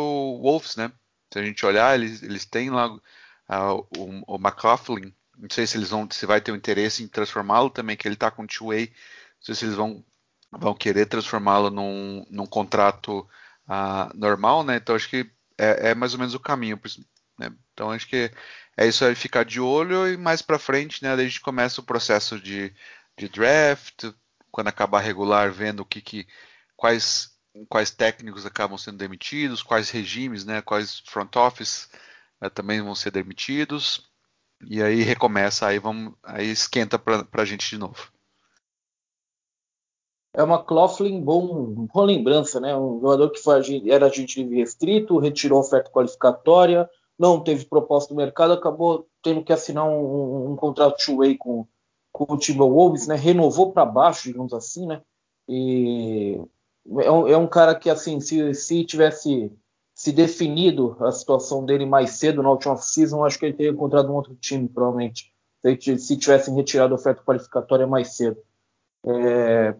Wolves, né? Se a gente olhar, eles, eles têm lá uh, o, o McLaughlin, não sei se eles vão, se vai ter um interesse em transformá-lo também, que ele está com two-way, não sei se eles vão, vão querer transformá-lo num, num contrato uh, normal, né? Então acho que é, é, mais ou menos o caminho. Né? Então acho que é isso aí, ficar de olho e mais para frente, né? Daí a gente começa o processo de, de draft, quando acabar regular, vendo o que, que quais quais técnicos acabam sendo demitidos, quais regimes, né? Quais front office né, também vão ser demitidos. E aí recomeça, aí vamos, aí esquenta para a gente de novo. É uma Coughlin bom, boa lembrança, né? Um jogador que foi, era agente livre restrito, retirou oferta qualificatória, não teve proposta do mercado, acabou tendo que assinar um, um, um contrato two-way com, com o Timberwolves, né? Renovou para baixo, digamos assim, né? E é um, é um, cara que, assim, se, se tivesse se definido a situação dele mais cedo na última season, acho que ele teria encontrado um outro time, provavelmente, se tivessem retirado a oferta qualificatória mais cedo. É...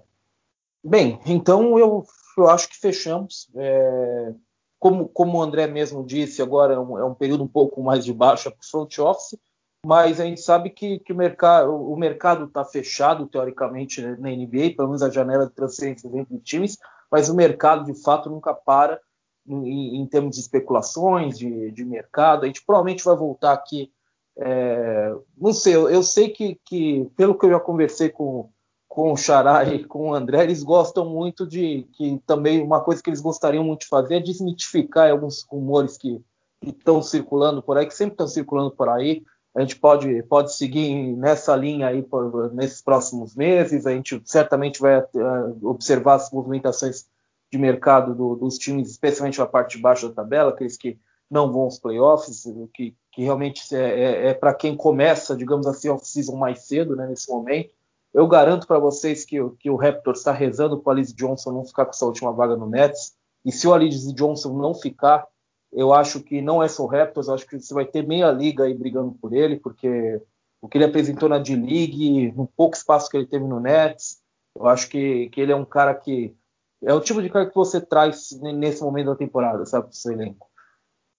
Bem, então eu, eu, acho que fechamos. É... Como, como o André mesmo disse, agora é um, é um período um pouco mais de baixa para o front office, mas a gente sabe que, que o mercado o mercado está fechado teoricamente né, na NBA, pelo menos a janela de transferências entre times, mas o mercado de fato nunca para em, em termos de especulações de, de, mercado. A gente provavelmente vai voltar aqui. É, não sei, eu, eu sei que, que, pelo que eu já conversei com, com o Xará e com o André, eles gostam muito de que também uma coisa que eles gostariam muito de fazer é desmitificar alguns rumores que estão circulando por aí, que sempre estão circulando por aí. A gente pode, pode seguir nessa linha aí por, nesses próximos meses. A gente certamente vai uh, observar as movimentações de mercado do, dos times, especialmente a parte de baixo da tabela, aqueles que não vão aos playoffs, que, que realmente é, é, é para quem começa, digamos assim, off-season mais cedo, né, nesse momento. Eu garanto para vocês que, que o Raptor está rezando para o Alice Johnson não ficar com essa última vaga no Nets. E se o Alice Johnson não ficar, eu acho que não é só o Raptors, acho que você vai ter meia liga aí brigando por ele, porque o que ele apresentou na D-League, no pouco espaço que ele teve no Nets, eu acho que, que ele é um cara que É o tipo de cara que você traz nesse momento da temporada, sabe, para o seu elenco.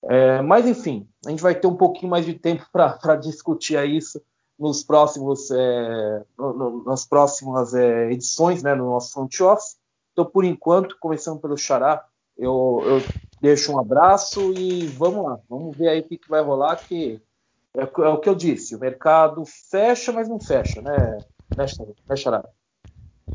É, mas enfim, a gente vai ter um pouquinho mais de tempo para discutir isso nos próximos, é, no, no, nas próximas é, edições, né, no nosso front office. Então, por enquanto, começando pelo Xará, eu, eu deixo um abraço e vamos lá, vamos ver aí o que, que vai rolar, que é, é, o que eu disse, o mercado fecha, mas não fecha, né, né, né Xará?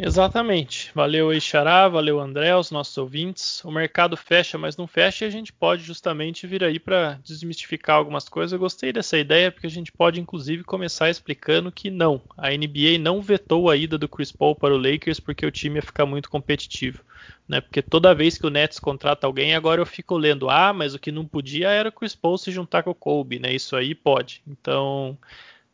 Exatamente. Valeu aí, Xará, valeu André, os nossos ouvintes. O mercado fecha, mas não fecha, e a gente pode justamente vir aí para desmistificar algumas coisas. Eu gostei dessa ideia, porque a gente pode inclusive começar explicando que não, a NBA não vetou a ida do Chris Paul para o Lakers porque o time ia ficar muito competitivo. Né? Porque toda vez que o Nets contrata alguém, agora eu fico lendo, ah, mas o que não podia era o Chris Paul se juntar com o Kobe, né? Isso aí pode. Então,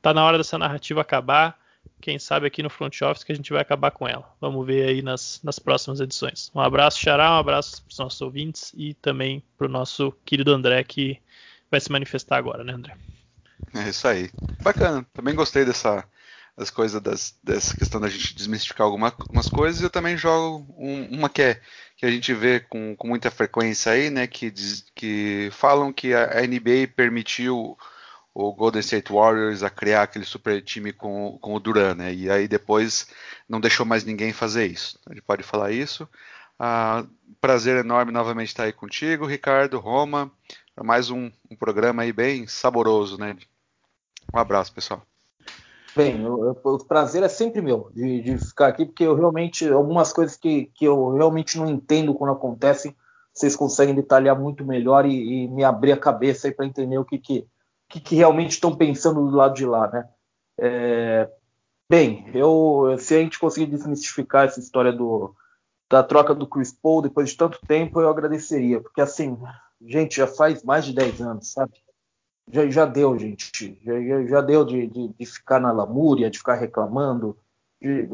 tá na hora dessa narrativa acabar quem sabe aqui no front office que a gente vai acabar com ela. Vamos ver aí nas, nas próximas edições. Um abraço, Xará, um abraço para os nossos ouvintes e também para o nosso querido André, que vai se manifestar agora, né, André? É isso aí. Bacana. Também gostei dessa das coisas das, dessa questão da gente desmistificar alguma, algumas coisas. Eu também jogo um, uma que é que a gente vê com, com muita frequência aí, né, que, diz, que falam que a NBA permitiu o Golden State Warriors a criar aquele super time com, com o Duran, né? E aí depois não deixou mais ninguém fazer isso. A gente pode falar isso. Ah, prazer enorme novamente estar aí contigo, Ricardo, Roma. Mais um, um programa aí bem saboroso, né? Um abraço, pessoal. Bem, o, o prazer é sempre meu de, de, ficar aqui, porque eu realmente, algumas coisas que, que eu realmente não entendo quando acontecem, vocês conseguem detalhar muito melhor e, e me abrir a cabeça aí para entender o que, que, que, que realmente estão pensando do lado de lá, né? É, bem, eu, se a gente conseguir desmistificar essa história do, da troca do Chris Paul depois de tanto tempo, eu agradeceria, porque assim, gente, já faz mais de 10 anos, sabe? Já, já deu, gente. Já, já deu de, de, de, ficar na lamúria, de ficar reclamando. De,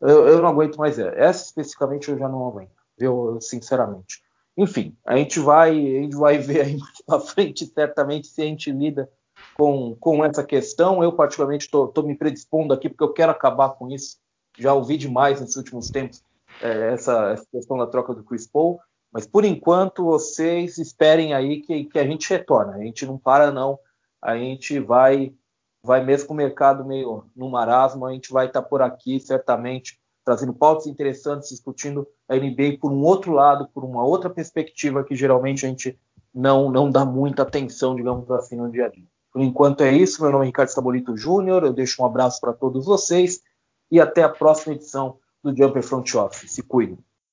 eu, eu, não aguento mais. Essa especificamente eu já não aguento, eu, sinceramente. Enfim, a gente vai, a gente vai ver aí mais para frente, certamente, se a gente lida com, com essa questão. Eu, particularmente, estou me predispondo aqui porque eu quero acabar com isso. Já ouvi demais nesses últimos tempos é, essa, essa, questão da troca do Chris Paul. Mas por enquanto, vocês esperem aí que, que a gente retorna. A gente não para, não. A gente vai, vai mesmo com o mercado meio no marasmo, a gente vai estar tá por aqui, certamente, trazendo pautas interessantes, discutindo a NBA por um outro lado, por uma outra perspectiva que geralmente a gente não, não dá muita atenção, digamos assim, no dia a dia. Por enquanto é isso. Meu nome é Ricardo Stabolito Júnior. Eu deixo um abraço para todos vocês e até a próxima edição do Jumper Front Office. Se cuidem.